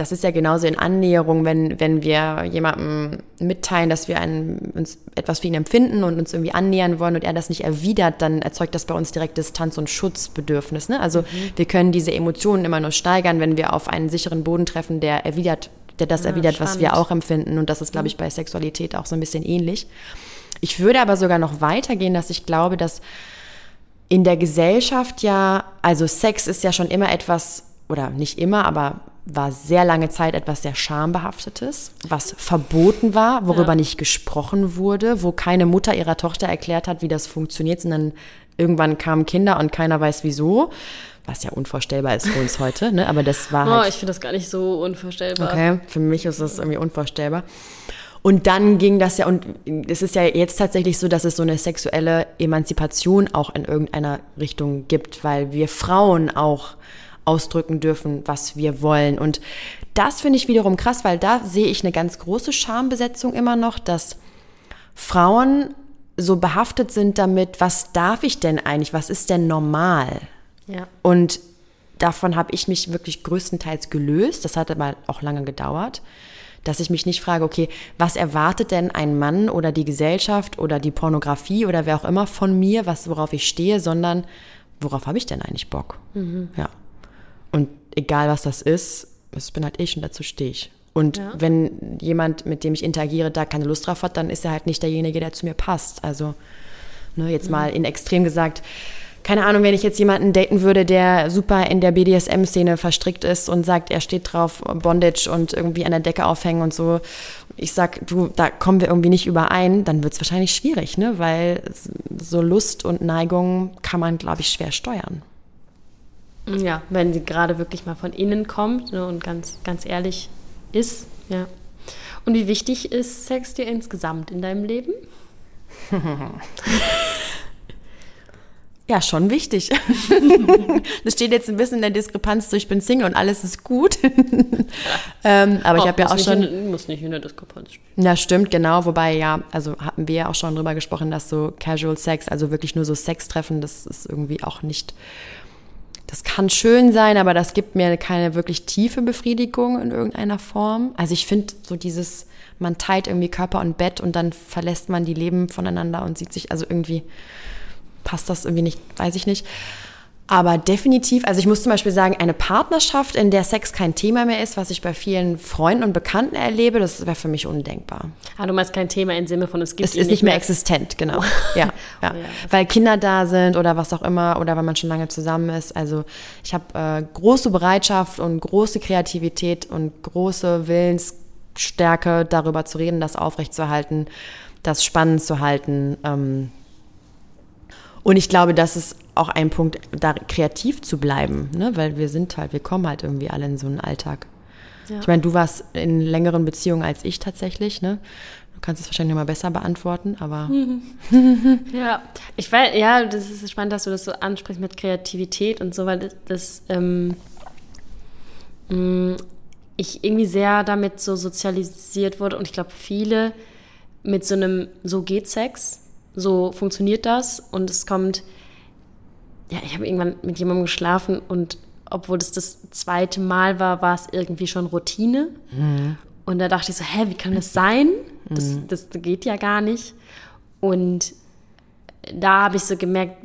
das ist ja genauso in Annäherung, wenn, wenn wir jemandem mitteilen, dass wir einen, uns etwas für ihn empfinden und uns irgendwie annähern wollen und er das nicht erwidert, dann erzeugt das bei uns direkt Distanz- und Schutzbedürfnis. Ne? Also mhm. wir können diese Emotionen immer nur steigern, wenn wir auf einen sicheren Boden treffen, der erwidert, der das ja, erwidert, spannend. was wir auch empfinden. Und das ist, glaube ich, mhm. bei Sexualität auch so ein bisschen ähnlich. Ich würde aber sogar noch weitergehen, dass ich glaube, dass in der Gesellschaft ja, also Sex ist ja schon immer etwas, oder nicht immer, aber war sehr lange Zeit etwas sehr Schambehaftetes, was verboten war, worüber ja. nicht gesprochen wurde, wo keine Mutter ihrer Tochter erklärt hat, wie das funktioniert, sondern irgendwann kamen Kinder und keiner weiß wieso. Was ja unvorstellbar ist für uns heute, ne? aber das war oh, halt. Oh, ich finde das gar nicht so unvorstellbar. Okay, für mich ist das irgendwie unvorstellbar. Und dann ging das ja, und es ist ja jetzt tatsächlich so, dass es so eine sexuelle Emanzipation auch in irgendeiner Richtung gibt, weil wir Frauen auch ausdrücken dürfen, was wir wollen. Und das finde ich wiederum krass, weil da sehe ich eine ganz große Schambesetzung immer noch, dass Frauen so behaftet sind damit, was darf ich denn eigentlich, was ist denn normal? Ja. Und davon habe ich mich wirklich größtenteils gelöst. Das hat aber auch lange gedauert, dass ich mich nicht frage, okay, was erwartet denn ein Mann oder die Gesellschaft oder die Pornografie oder wer auch immer von mir, was worauf ich stehe, sondern worauf habe ich denn eigentlich Bock? Mhm. Ja. Und egal was das ist, das bin halt ich und dazu stehe ich. Und ja. wenn jemand, mit dem ich interagiere, da keine Lust drauf hat, dann ist er halt nicht derjenige, der zu mir passt. Also, ne, jetzt mhm. mal in extrem gesagt, keine Ahnung, wenn ich jetzt jemanden daten würde, der super in der BDSM-Szene verstrickt ist und sagt, er steht drauf, Bondage und irgendwie an der Decke aufhängen und so. Ich sag, du, da kommen wir irgendwie nicht überein, dann wird es wahrscheinlich schwierig, ne? Weil so Lust und Neigung kann man, glaube ich, schwer steuern. Ja, wenn sie gerade wirklich mal von innen kommt ne, und ganz, ganz ehrlich ist. Ja. Und wie wichtig ist Sex dir insgesamt in deinem Leben? Ja, schon wichtig. das steht jetzt ein bisschen in der Diskrepanz so, ich bin Single und alles ist gut. ähm, aber oh, ich habe ja auch schon. In, muss nicht in der Diskrepanz stehen. Ja, stimmt, genau. Wobei, ja, also hatten wir ja auch schon drüber gesprochen, dass so Casual Sex, also wirklich nur so Sex treffen, das ist irgendwie auch nicht das kann schön sein, aber das gibt mir keine wirklich tiefe Befriedigung in irgendeiner Form. Also ich finde so dieses, man teilt irgendwie Körper und Bett und dann verlässt man die Leben voneinander und sieht sich, also irgendwie passt das irgendwie nicht, weiß ich nicht. Aber definitiv, also ich muss zum Beispiel sagen, eine Partnerschaft, in der Sex kein Thema mehr ist, was ich bei vielen Freunden und Bekannten erlebe, das wäre für mich undenkbar. Ah, du meinst kein Thema im Sinne von, es gibt es ist nicht mehr, mehr existent, genau. Oh. Ja, ja. Oh, ja. Weil Kinder da sind oder was auch immer oder weil man schon lange zusammen ist. Also ich habe äh, große Bereitschaft und große Kreativität und große Willensstärke, darüber zu reden, das aufrechtzuerhalten, das spannend zu halten. Ähm, und ich glaube, dass es auch ein Punkt, da kreativ zu bleiben, ne? weil wir sind halt, wir kommen halt irgendwie alle in so einen Alltag. Ja. Ich meine, du warst in längeren Beziehungen als ich tatsächlich, ne? Du kannst es wahrscheinlich mal besser beantworten, aber. ja, ich weiß, ja, das ist spannend, dass du das so ansprichst mit Kreativität und so, weil das, das ähm, mm, ich irgendwie sehr damit so sozialisiert wurde und ich glaube, viele mit so einem so geht Sex, so funktioniert das und es kommt, ja, ich habe irgendwann mit jemandem geschlafen und obwohl das das zweite Mal war, war es irgendwie schon Routine. Mhm. Und da dachte ich so, hä, wie kann das sein? Das, mhm. das geht ja gar nicht. Und da habe ich so gemerkt,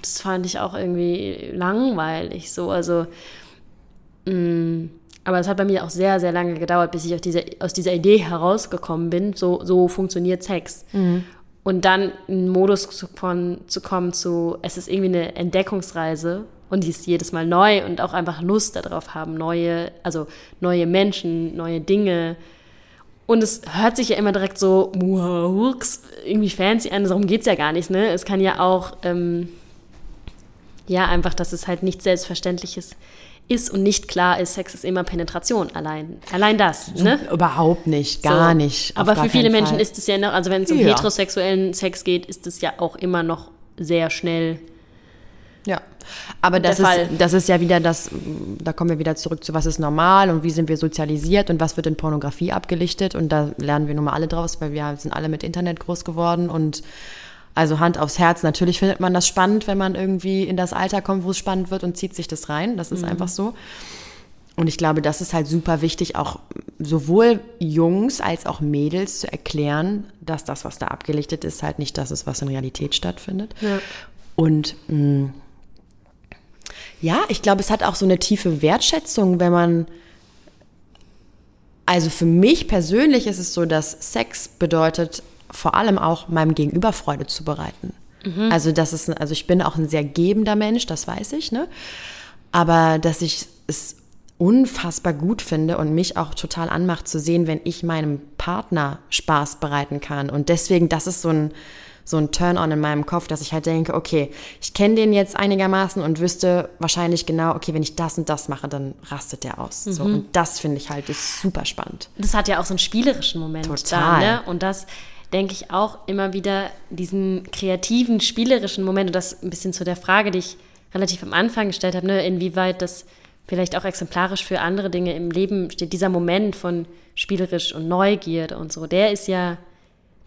das fand ich auch irgendwie langweilig. So, also, mh, mm, aber es hat bei mir auch sehr, sehr lange gedauert, bis ich aus dieser, aus dieser Idee herausgekommen bin. So, so funktioniert Sex. Mhm. Und dann in einen Modus zu, von, zu kommen zu, es ist irgendwie eine Entdeckungsreise und die ist jedes Mal neu und auch einfach Lust darauf haben, neue, also neue Menschen, neue Dinge. Und es hört sich ja immer direkt so irgendwie fancy an, darum geht es ja gar nicht. Ne? Es kann ja auch, ähm, ja, einfach, dass es halt nichts Selbstverständliches ist und nicht klar ist, Sex ist immer Penetration allein. Allein das. Ne? Überhaupt nicht, gar so. nicht. Aber für viele Menschen Fall. ist es ja noch, also wenn es um ja. heterosexuellen Sex geht, ist es ja auch immer noch sehr schnell ja, aber das ist, das ist ja wieder das, da kommen wir wieder zurück zu, was ist normal und wie sind wir sozialisiert und was wird in Pornografie abgelichtet und da lernen wir nun mal alle draus, weil wir sind alle mit Internet groß geworden und also Hand aufs Herz, natürlich findet man das spannend, wenn man irgendwie in das Alter kommt, wo es spannend wird und zieht sich das rein, das ist mhm. einfach so. Und ich glaube, das ist halt super wichtig, auch sowohl Jungs als auch Mädels zu erklären, dass das, was da abgelichtet ist, halt nicht das ist, was in Realität stattfindet. Ja. Und mh, mm, ja, ich glaube, es hat auch so eine tiefe Wertschätzung, wenn man. Also für mich persönlich ist es so, dass Sex bedeutet, vor allem auch meinem Gegenüber Freude zu bereiten. Mhm. Also das ist, also ich bin auch ein sehr gebender Mensch, das weiß ich, ne? Aber dass ich es unfassbar gut finde und mich auch total anmacht zu sehen, wenn ich meinem Partner Spaß bereiten kann. Und deswegen, das ist so ein, so ein Turn-on in meinem Kopf, dass ich halt denke, okay, ich kenne den jetzt einigermaßen und wüsste wahrscheinlich genau, okay, wenn ich das und das mache, dann rastet der aus. Mhm. So, und das finde ich halt ist super spannend. Das hat ja auch so einen spielerischen Moment Total. da, ne? Und das denke ich auch immer wieder diesen kreativen, spielerischen Moment und das ein bisschen zu der Frage, die ich relativ am Anfang gestellt habe, ne, inwieweit das vielleicht auch exemplarisch für andere Dinge im Leben steht, dieser Moment von spielerisch und Neugierde und so, der ist ja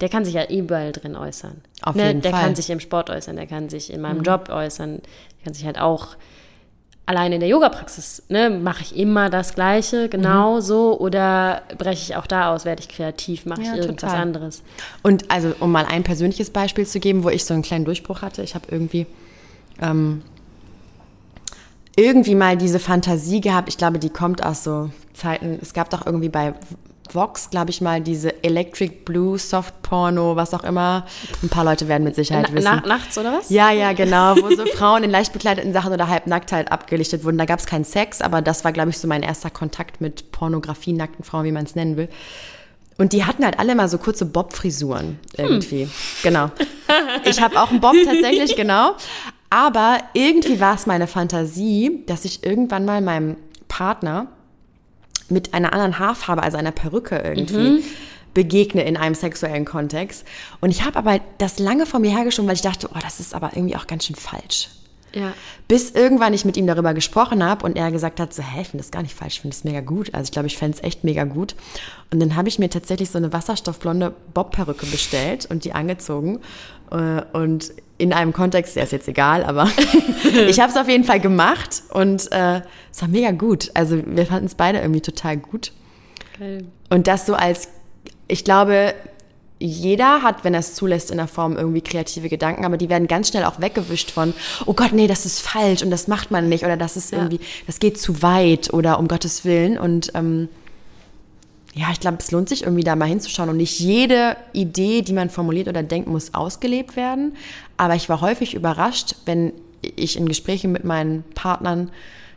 der kann sich ja überall drin äußern. Auf ne? jeden der Fall. kann sich im Sport äußern, der kann sich in meinem mhm. Job äußern, der kann sich halt auch allein in der Yoga-Praxis, ne, mache ich immer das Gleiche, genau mhm. so, oder breche ich auch da aus, werde ich kreativ, mache ja, ich irgendwas total. anderes. Und also, um mal ein persönliches Beispiel zu geben, wo ich so einen kleinen Durchbruch hatte, ich habe irgendwie ähm, irgendwie mal diese Fantasie gehabt, ich glaube, die kommt aus so Zeiten, es gab doch irgendwie bei Vox, glaube ich mal, diese Electric Blue Soft Porno, was auch immer. Ein paar Leute werden mit Sicherheit Na, wissen. nachts oder was? Ja, ja, genau, wo so Frauen in leicht bekleideten Sachen oder halbnackt halt abgelichtet wurden. Da gab es keinen Sex, aber das war, glaube ich, so mein erster Kontakt mit Pornografie, nackten Frauen, wie man es nennen will. Und die hatten halt alle mal so kurze Bob-Frisuren irgendwie. Hm. Genau. Ich habe auch einen Bob tatsächlich, genau. Aber irgendwie war es meine Fantasie, dass ich irgendwann mal meinem Partner mit einer anderen Haarfarbe, also einer Perücke irgendwie. Mhm. begegne in einem sexuellen Kontext. Und ich habe aber das lange vor mir hergeschoben, weil ich dachte, oh, das ist aber irgendwie auch ganz schön falsch. Ja. Bis irgendwann ich mit ihm darüber gesprochen habe und er gesagt hat, so, hä, ich finde das gar nicht falsch, ich finde das mega gut. Also ich glaube, ich fände es echt mega gut. Und dann habe ich mir tatsächlich so eine wasserstoffblonde Bob-Perücke bestellt und die angezogen. Äh, und in einem Kontext, der ist jetzt egal, aber ich habe es auf jeden Fall gemacht und äh, es war mega gut. Also wir fanden es beide irgendwie total gut. Geil. Und das so als, ich glaube, jeder hat, wenn er es zulässt, in der Form irgendwie kreative Gedanken, aber die werden ganz schnell auch weggewischt von, oh Gott, nee, das ist falsch und das macht man nicht oder das ist irgendwie, ja. das geht zu weit oder um Gottes Willen und ähm, ja, ich glaube, es lohnt sich irgendwie da mal hinzuschauen und nicht jede Idee, die man formuliert oder denkt, muss ausgelebt werden. Aber ich war häufig überrascht, wenn ich in Gesprächen mit meinen Partnern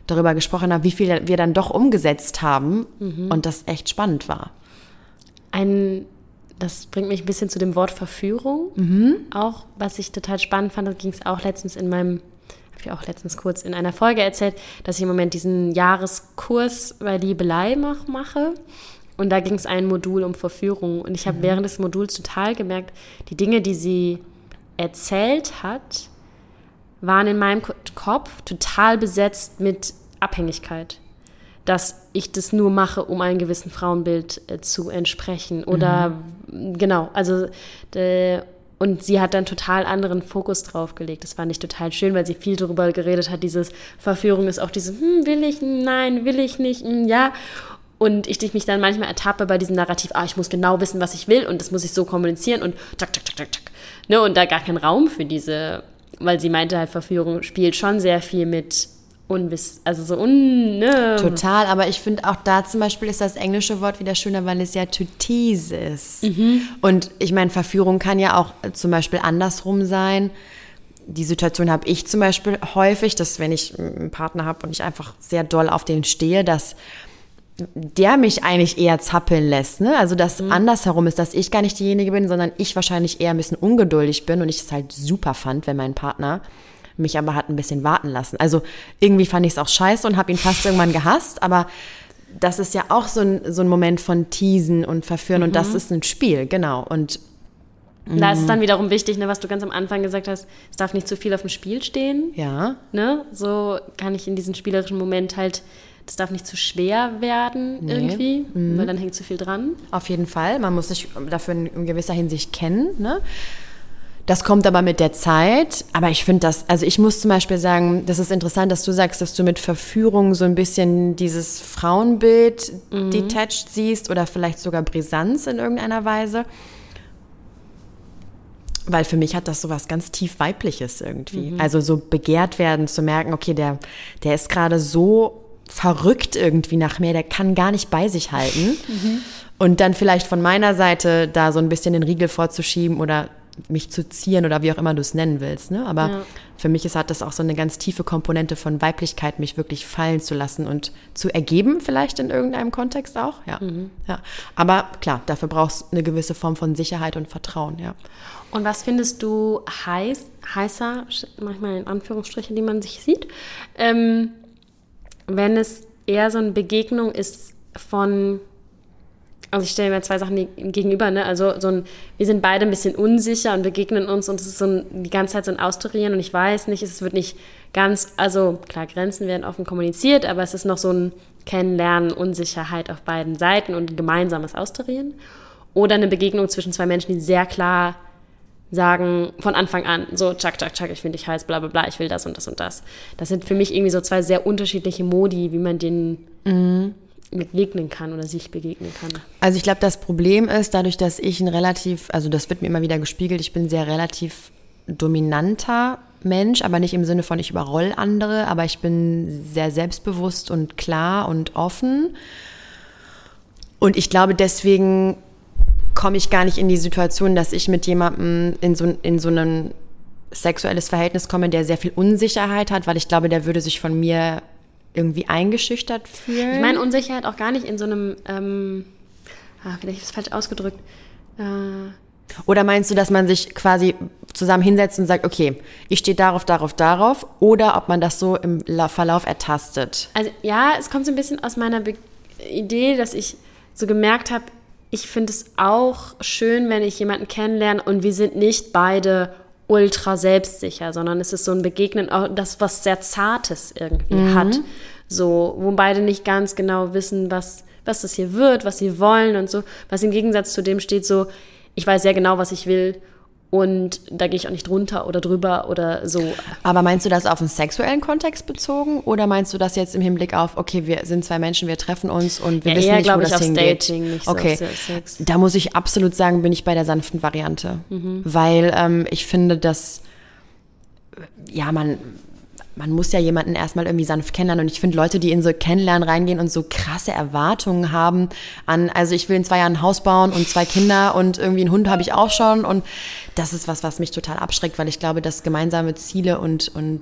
darüber gesprochen habe, wie viel wir dann doch umgesetzt haben mhm. und das echt spannend war. Ein, das bringt mich ein bisschen zu dem Wort Verführung. Mhm. Auch, was ich total spannend fand, da ging es auch letztens in meinem habe ich auch letztens kurz in einer Folge erzählt, dass ich im Moment diesen Jahreskurs bei Liebelei mache. Und da ging es ein Modul um Verführung. Und ich habe mhm. während des Moduls total gemerkt, die Dinge, die sie erzählt hat, waren in meinem Kopf total besetzt mit Abhängigkeit. Dass ich das nur mache, um einem gewissen Frauenbild äh, zu entsprechen. Oder mhm. genau, also de, und sie hat dann total anderen Fokus drauf gelegt. Das fand ich total schön, weil sie viel darüber geredet hat. Dieses Verführung ist auch dieses, hm, will ich, nein, will ich nicht, hm, ja. Und ich mich dann manchmal ertappe bei diesem Narrativ, ah, ich muss genau wissen, was ich will und das muss ich so kommunizieren und tak, tak, tak, tak, tak. Ne, und da gar kein Raum für diese, weil sie meinte halt, Verführung spielt schon sehr viel mit Unwiss, also so un, ne? Total, aber ich finde auch da zum Beispiel ist das englische Wort wieder schöner, weil es ja to tease ist. Mhm. Und ich meine, Verführung kann ja auch zum Beispiel andersrum sein. Die Situation habe ich zum Beispiel häufig, dass wenn ich einen Partner habe und ich einfach sehr doll auf den stehe, dass der mich eigentlich eher zappeln lässt. Ne? Also dass mhm. andersherum ist, dass ich gar nicht diejenige bin, sondern ich wahrscheinlich eher ein bisschen ungeduldig bin und ich es halt super fand, wenn mein Partner mich aber hat ein bisschen warten lassen. Also irgendwie fand ich es auch scheiße und habe ihn fast irgendwann gehasst, aber das ist ja auch so ein, so ein Moment von Teasen und Verführen mhm. und das mhm. ist ein Spiel, genau. Und da ist es dann wiederum wichtig, ne, was du ganz am Anfang gesagt hast, es darf nicht zu viel auf dem Spiel stehen. Ja. Ne? So kann ich in diesem spielerischen Moment halt das darf nicht zu schwer werden nee. irgendwie, mhm. weil dann hängt zu viel dran. Auf jeden Fall. Man muss sich dafür in gewisser Hinsicht kennen. Ne? Das kommt aber mit der Zeit. Aber ich finde das, also ich muss zum Beispiel sagen, das ist interessant, dass du sagst, dass du mit Verführung so ein bisschen dieses Frauenbild mhm. detached siehst oder vielleicht sogar Brisanz in irgendeiner Weise. Weil für mich hat das so was ganz tief weibliches irgendwie. Mhm. Also so begehrt werden, zu merken, okay, der, der ist gerade so verrückt irgendwie nach mir, der kann gar nicht bei sich halten. Mhm. Und dann vielleicht von meiner Seite da so ein bisschen den Riegel vorzuschieben oder mich zu zieren oder wie auch immer du es nennen willst. Ne? Aber ja. für mich ist, hat das auch so eine ganz tiefe Komponente von Weiblichkeit, mich wirklich fallen zu lassen und zu ergeben, vielleicht in irgendeinem Kontext auch. Ja. Mhm. ja. Aber klar, dafür brauchst du eine gewisse Form von Sicherheit und Vertrauen, ja. Und was findest du heiß, heißer, manchmal in Anführungsstrichen, die man sich sieht, ähm, wenn es eher so eine Begegnung ist von, also ich stelle mir zwei Sachen gegenüber, ne? Also so ein, wir sind beide ein bisschen unsicher und begegnen uns und es ist so ein, die ganze Zeit so ein Austarieren und ich weiß nicht, es wird nicht ganz, also klar, Grenzen werden offen kommuniziert, aber es ist noch so ein Kennenlernen, Unsicherheit auf beiden Seiten und gemeinsames Austarieren. Oder eine Begegnung zwischen zwei Menschen, die sehr klar sagen von Anfang an, so, tschak, tschak, tschak, ich finde dich heiß, bla, bla, bla, ich will das und das und das. Das sind für mich irgendwie so zwei sehr unterschiedliche Modi, wie man den mhm. begegnen kann oder sich begegnen kann. Also ich glaube, das Problem ist, dadurch, dass ich ein relativ, also das wird mir immer wieder gespiegelt, ich bin sehr relativ dominanter Mensch, aber nicht im Sinne von ich überroll andere, aber ich bin sehr selbstbewusst und klar und offen. Und ich glaube, deswegen komme ich gar nicht in die Situation, dass ich mit jemandem in so, in so ein sexuelles Verhältnis komme, der sehr viel Unsicherheit hat, weil ich glaube, der würde sich von mir irgendwie eingeschüchtert fühlen. Ich meine Unsicherheit auch gar nicht in so einem, ähm, ah, vielleicht ist es falsch ausgedrückt. Äh, oder meinst du, dass man sich quasi zusammen hinsetzt und sagt, okay, ich stehe darauf, darauf, darauf, oder ob man das so im Verlauf ertastet? Also ja, es kommt so ein bisschen aus meiner Be Idee, dass ich so gemerkt habe, ich finde es auch schön, wenn ich jemanden kennenlerne und wir sind nicht beide ultra selbstsicher, sondern es ist so ein Begegnen, auch das was sehr Zartes irgendwie mhm. hat. So, wo beide nicht ganz genau wissen, was, was das hier wird, was sie wollen und so. Was im Gegensatz zu dem steht so, ich weiß sehr genau, was ich will und da gehe ich auch nicht drunter oder drüber oder so. Aber meinst du das auf einen sexuellen Kontext bezogen oder meinst du das jetzt im Hinblick auf, okay, wir sind zwei Menschen, wir treffen uns und wir ja, wissen eher, nicht, wo das hingeht? Dating, nicht okay, so Sex. da muss ich absolut sagen, bin ich bei der sanften Variante, mhm. weil ähm, ich finde, dass ja man man muss ja jemanden erstmal irgendwie sanft kennenlernen. Und ich finde Leute, die in so Kennenlernen reingehen und so krasse Erwartungen haben an, also ich will in zwei Jahren ein Haus bauen und zwei Kinder und irgendwie einen Hund habe ich auch schon. Und das ist was, was mich total abschreckt, weil ich glaube, dass gemeinsame Ziele und, und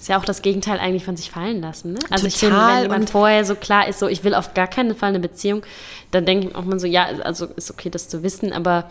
ist ja auch das Gegenteil eigentlich von sich fallen lassen. Ne? Also Total. ich finde, wenn jemand vorher so klar ist, so ich will auf gar keinen Fall eine Beziehung, dann denke ich auch mal so, ja, also ist okay, das zu wissen, aber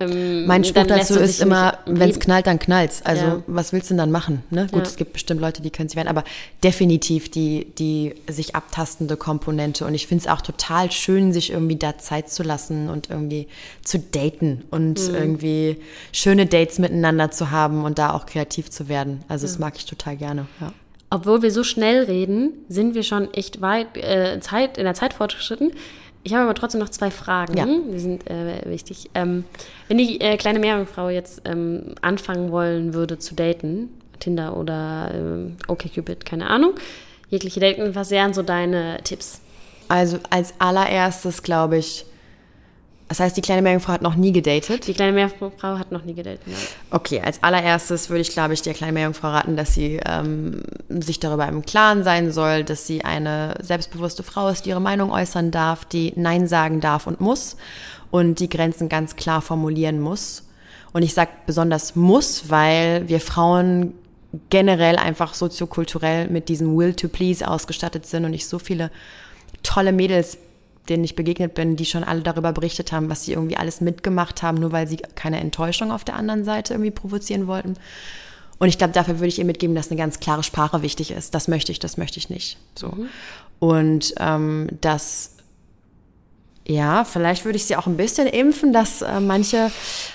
ähm, Mein Spruch dazu ist immer, im wenn es knallt, dann knallt's. Also Ja. was willst du denn dann machen? Ne? Gut, Ja. es gibt bestimmt Leute, die können sich werden, aber definitiv die, die sich abtastende Komponente. Und ich finde es auch total schön, sich irgendwie da Zeit zu lassen und irgendwie zu daten und Mhm. irgendwie schöne Dates miteinander zu haben und da auch kreativ zu werden. Also das mag ich total gerne. Ja. Obwohl wir so schnell reden, sind wir schon echt weit äh, Zeit, in der Zeit fortgeschritten. Ich habe aber trotzdem noch zwei Fragen, Ja. die sind äh, wichtig. Ähm, wenn die äh, kleine Meerjungfrau jetzt ähm, anfangen wollen würde zu daten, Tinder oder ähm, OkCupid, keine Ahnung, jegliche Daten, was wären so deine Tipps? Also als allererstes glaube ich, das heißt, die kleine Meerjungfrau hat noch nie gedatet. Die kleine Meerjungfrau hat noch nie gedatet. Ja. Okay, als allererstes würde ich, glaube ich, der kleinen Meerjungfrau raten, dass sie ähm, sich darüber im Klaren sein soll, dass sie eine selbstbewusste Frau ist, die ihre Meinung äußern darf, die Nein sagen darf und muss und die Grenzen ganz klar formulieren muss. Und ich sage besonders muss, weil wir Frauen generell einfach soziokulturell mit diesem Will to Please ausgestattet sind und ich so viele tolle Mädels, denen ich begegnet bin, die schon alle darüber berichtet haben, was sie irgendwie alles mitgemacht haben, nur weil sie keine Enttäuschung auf der anderen Seite irgendwie provozieren wollten. Und ich glaube, dafür würde ich ihr mitgeben, dass eine ganz klare Sprache wichtig ist. Das möchte ich, das möchte ich nicht. So. Und ähm, dass ja, vielleicht würde ich sie auch ein bisschen impfen, dass äh, manche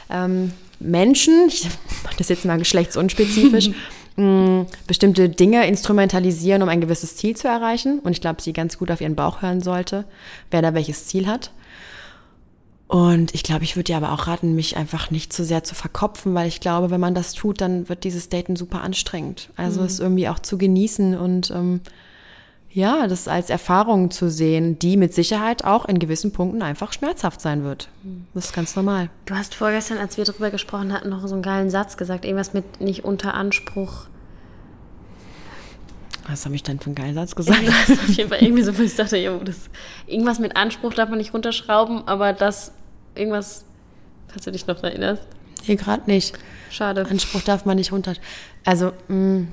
ähm, Menschen, ich mache das jetzt mal geschlechtsunspezifisch, mh, bestimmte Dinge instrumentalisieren, um ein gewisses Ziel zu erreichen. Und ich glaube, sie ganz gut auf ihren Bauch hören sollte, wer da welches Ziel hat. Und ich glaube, ich würde ihr aber auch raten, mich einfach nicht zu sehr zu verkopfen, weil ich glaube, wenn man das tut, dann wird dieses Daten super anstrengend. Also es irgendwie auch zu genießen und ähm, ja, das als Erfahrung zu sehen, die mit Sicherheit auch in gewissen Punkten einfach schmerzhaft sein wird. Das ist ganz normal. Du hast vorgestern, als wir darüber gesprochen hatten, noch so einen geilen Satz gesagt. Irgendwas mit nicht unter Anspruch. Was habe ich denn für einen geilen Satz gesagt? Du hast auf jeden Fall irgendwie so, wo ich dachte, jo, das, irgendwas mit Anspruch darf man nicht runterschrauben, aber das, irgendwas, falls du dich noch erinnerst. Hier gerade nicht. Schade. Anspruch darf man nicht runter. Also, mh.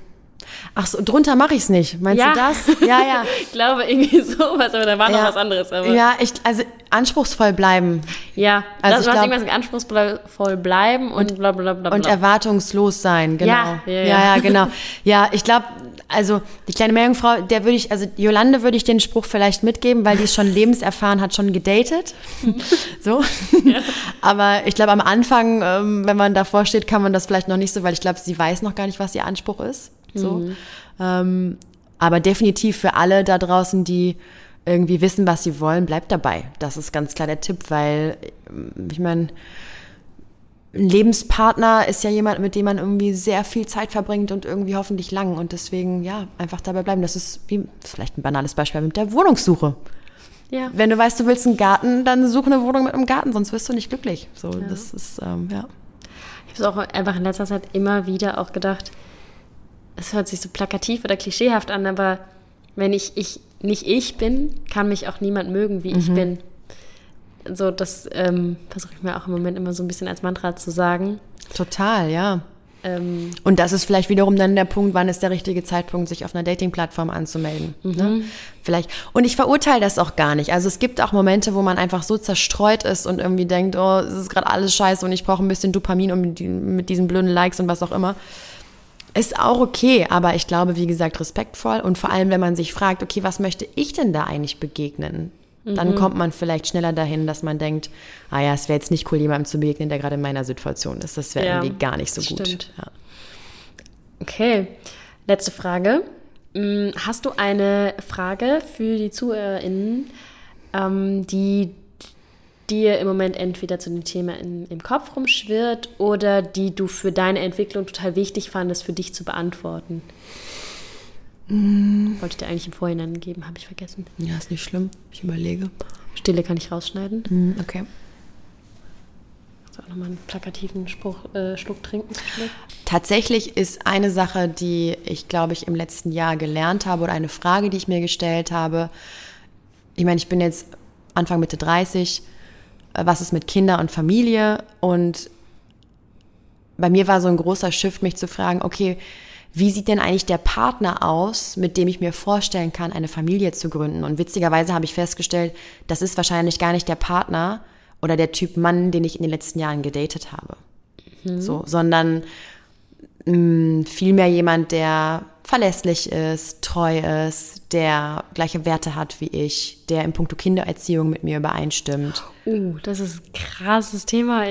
Ach so, drunter mache ich es nicht. Meinst Ja. du das? Ja, ja. ich glaube irgendwie sowas, aber da war noch ja. was anderes. Aber Ja, ich, also anspruchsvoll bleiben ja Also das, ich glaub- irgendwas anspruchsvoll bleiben und, bla bla bla bla. und erwartungslos sein, genau. Ja, ja. ja, ja, genau. Ja, ich glaube, also die kleine Meerjungfrau, der würde ich, also Jolande würde ich den Spruch vielleicht mitgeben, weil die ist schon lebenserfahren, hat schon gedatet. so. Aber ich glaube, am Anfang, ähm, wenn man davor steht, kann man das vielleicht noch nicht so, weil ich glaube, sie weiß noch gar nicht, was ihr Anspruch ist. So. Ähm, aber definitiv für alle da draußen, die irgendwie wissen, was sie wollen, bleibt dabei. Das ist ganz klar der Tipp, weil ähm, ich meine, ein Lebenspartner ist ja jemand, mit dem man irgendwie sehr viel Zeit verbringt und irgendwie hoffentlich lang. Und deswegen, ja, einfach dabei bleiben. Das ist wie, vielleicht ein banales Beispiel mit der Wohnungssuche. ja. Wenn du weißt, du willst einen Garten, dann suche eine Wohnung mit einem Garten, sonst wirst du nicht glücklich. So, das ist, ähm, ja. Ich habe es auch einfach in letzter Zeit immer wieder auch gedacht, es hört sich so plakativ oder klischeehaft an, aber wenn ich, ich nicht ich bin, kann mich auch niemand mögen, wie Mhm. ich bin. So, das ähm, versuche ich mir auch im Moment immer so ein bisschen als Mantra zu sagen. Total, ja. Ähm, Und das ist vielleicht wiederum dann der Punkt, wann ist der richtige Zeitpunkt, sich auf einer Dating-Plattform anzumelden. Ne? Vielleicht. Und ich verurteile das auch gar nicht. Also es gibt auch Momente, wo man einfach so zerstreut ist und irgendwie denkt, oh, es ist gerade alles scheiße und ich brauche ein bisschen Dopamin um die, mit diesen blöden Likes und was auch immer. Ist auch okay, aber ich glaube, wie gesagt, respektvoll und vor allem, wenn man sich fragt, okay, was möchte ich denn da eigentlich begegnen? Dann kommt man vielleicht schneller dahin, dass man denkt, ah ja, es wäre jetzt nicht cool, jemandem zu begegnen, der gerade in meiner Situation ist. Das wäre Ja, irgendwie gar nicht so gut. Ja. okay, letzte Frage. Mm, Hast du eine Frage für die ZuhörerInnen, ähm, die dir im Moment entweder zu dem Thema in, im Kopf rumschwirrt oder die du für deine Entwicklung total wichtig fandest, für dich zu beantworten? Wollte ich dir eigentlich im Vorhinein geben, habe ich vergessen. Ja, ist nicht schlimm. Ich überlege. Stille kann ich rausschneiden. Hm, okay. So, auch nochmal einen plakativen Spruch, äh, Schluck trinken. Tatsächlich ist eine Sache, die ich, glaube ich, im letzten Jahr gelernt habe oder eine Frage, die ich mir gestellt habe. Ich meine, ich bin jetzt Anfang Mitte 30. Äh, Was ist mit Kinder und Familie? Und bei mir war so ein großer Shift, mich zu fragen, okay, wie sieht denn eigentlich der Partner aus, mit dem ich mir vorstellen kann, eine Familie zu gründen? Und witzigerweise habe ich festgestellt, das ist wahrscheinlich gar nicht der Partner oder der Typ Mann, den ich in den letzten Jahren gedatet habe. So, sondern mh, vielmehr jemand, der verlässlich ist, treu ist, der gleiche Werte hat wie ich, der in puncto Kindererziehung mit mir übereinstimmt. Uh, das ist ein krasses Thema.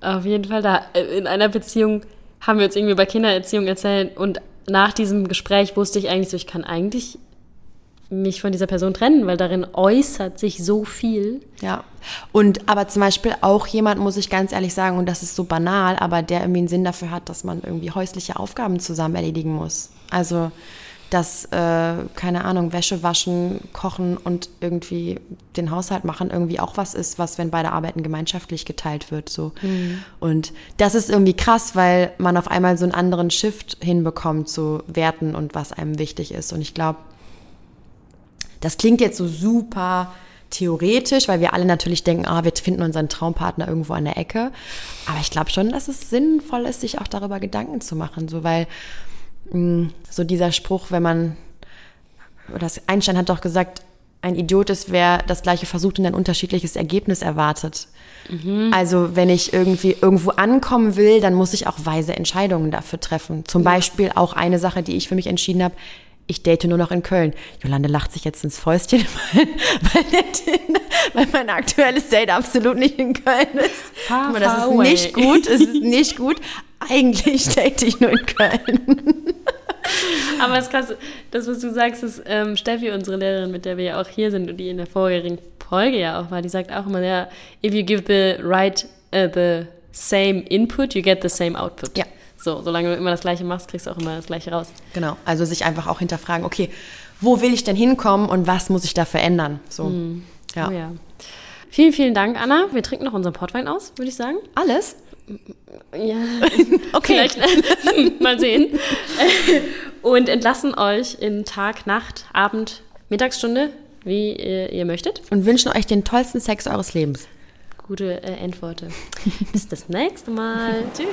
Auf jeden Fall, da äh, in einer Beziehung haben wir uns irgendwie über Kindererziehung erzählt und nach diesem Gespräch wusste ich eigentlich so, ich kann eigentlich mich von dieser Person trennen, weil darin äußert sich so viel. Ja. Und aber zum Beispiel auch jemand, muss ich ganz ehrlich sagen, und das ist so banal, aber der irgendwie einen Sinn dafür hat, dass man irgendwie häusliche Aufgaben zusammen erledigen muss. Also dass, äh, keine Ahnung, Wäsche waschen, kochen und irgendwie den Haushalt machen irgendwie auch was ist, was, wenn beide arbeiten, gemeinschaftlich geteilt wird. So. Und das ist irgendwie krass, weil man auf einmal so einen anderen Shift hinbekommt zu Werten und was einem wichtig ist. Und ich glaube, das klingt jetzt so super theoretisch, weil wir alle natürlich denken, ah, wir finden unseren Traumpartner irgendwo an der Ecke. Aber ich glaube schon, dass es sinnvoll ist, sich auch darüber Gedanken zu machen, so weil so dieser Spruch, wenn man, oder Einstein hat doch gesagt, ein Idiot ist, wer das gleiche versucht und ein unterschiedliches Ergebnis erwartet. Also wenn ich irgendwie irgendwo ankommen will, dann muss ich auch weise Entscheidungen dafür treffen. Zum Beispiel auch eine Sache, die ich für mich entschieden habe, ich date nur noch in Köln. Jolande lacht sich jetzt ins Fäustchen, weil, weil, der Tinder, weil mein aktuelles Date absolut nicht in Köln ist. Far, das ist away. nicht gut, es ist nicht gut. Eigentlich date ich nur in Köln. Aber das Krasse, das, was du sagst, ist ähm, Steffi, unsere Lehrerin, mit der wir ja auch hier sind und die in der vorherigen Folge ja auch war, die sagt auch immer, ja, if you give the right, uh, the same input, you get the same output. Ja. So, solange du immer das Gleiche machst, kriegst du auch immer das Gleiche raus. Genau, also sich einfach auch hinterfragen, okay, wo will ich denn hinkommen und was muss ich da verändern? So, ja. Oh ja. Vielen, vielen Dank, Anna. Wir trinken noch unseren Portwein aus, würde ich sagen. Alles? Ja, Okay. vielleicht mal sehen. Und entlassen euch in Tag, Nacht, Abend, Mittagsstunde, wie ihr, ihr möchtet. Und wünschen euch den tollsten Sex eures Lebens. Gute äh, Endworte. Bis das nächste Mal. Tschüss.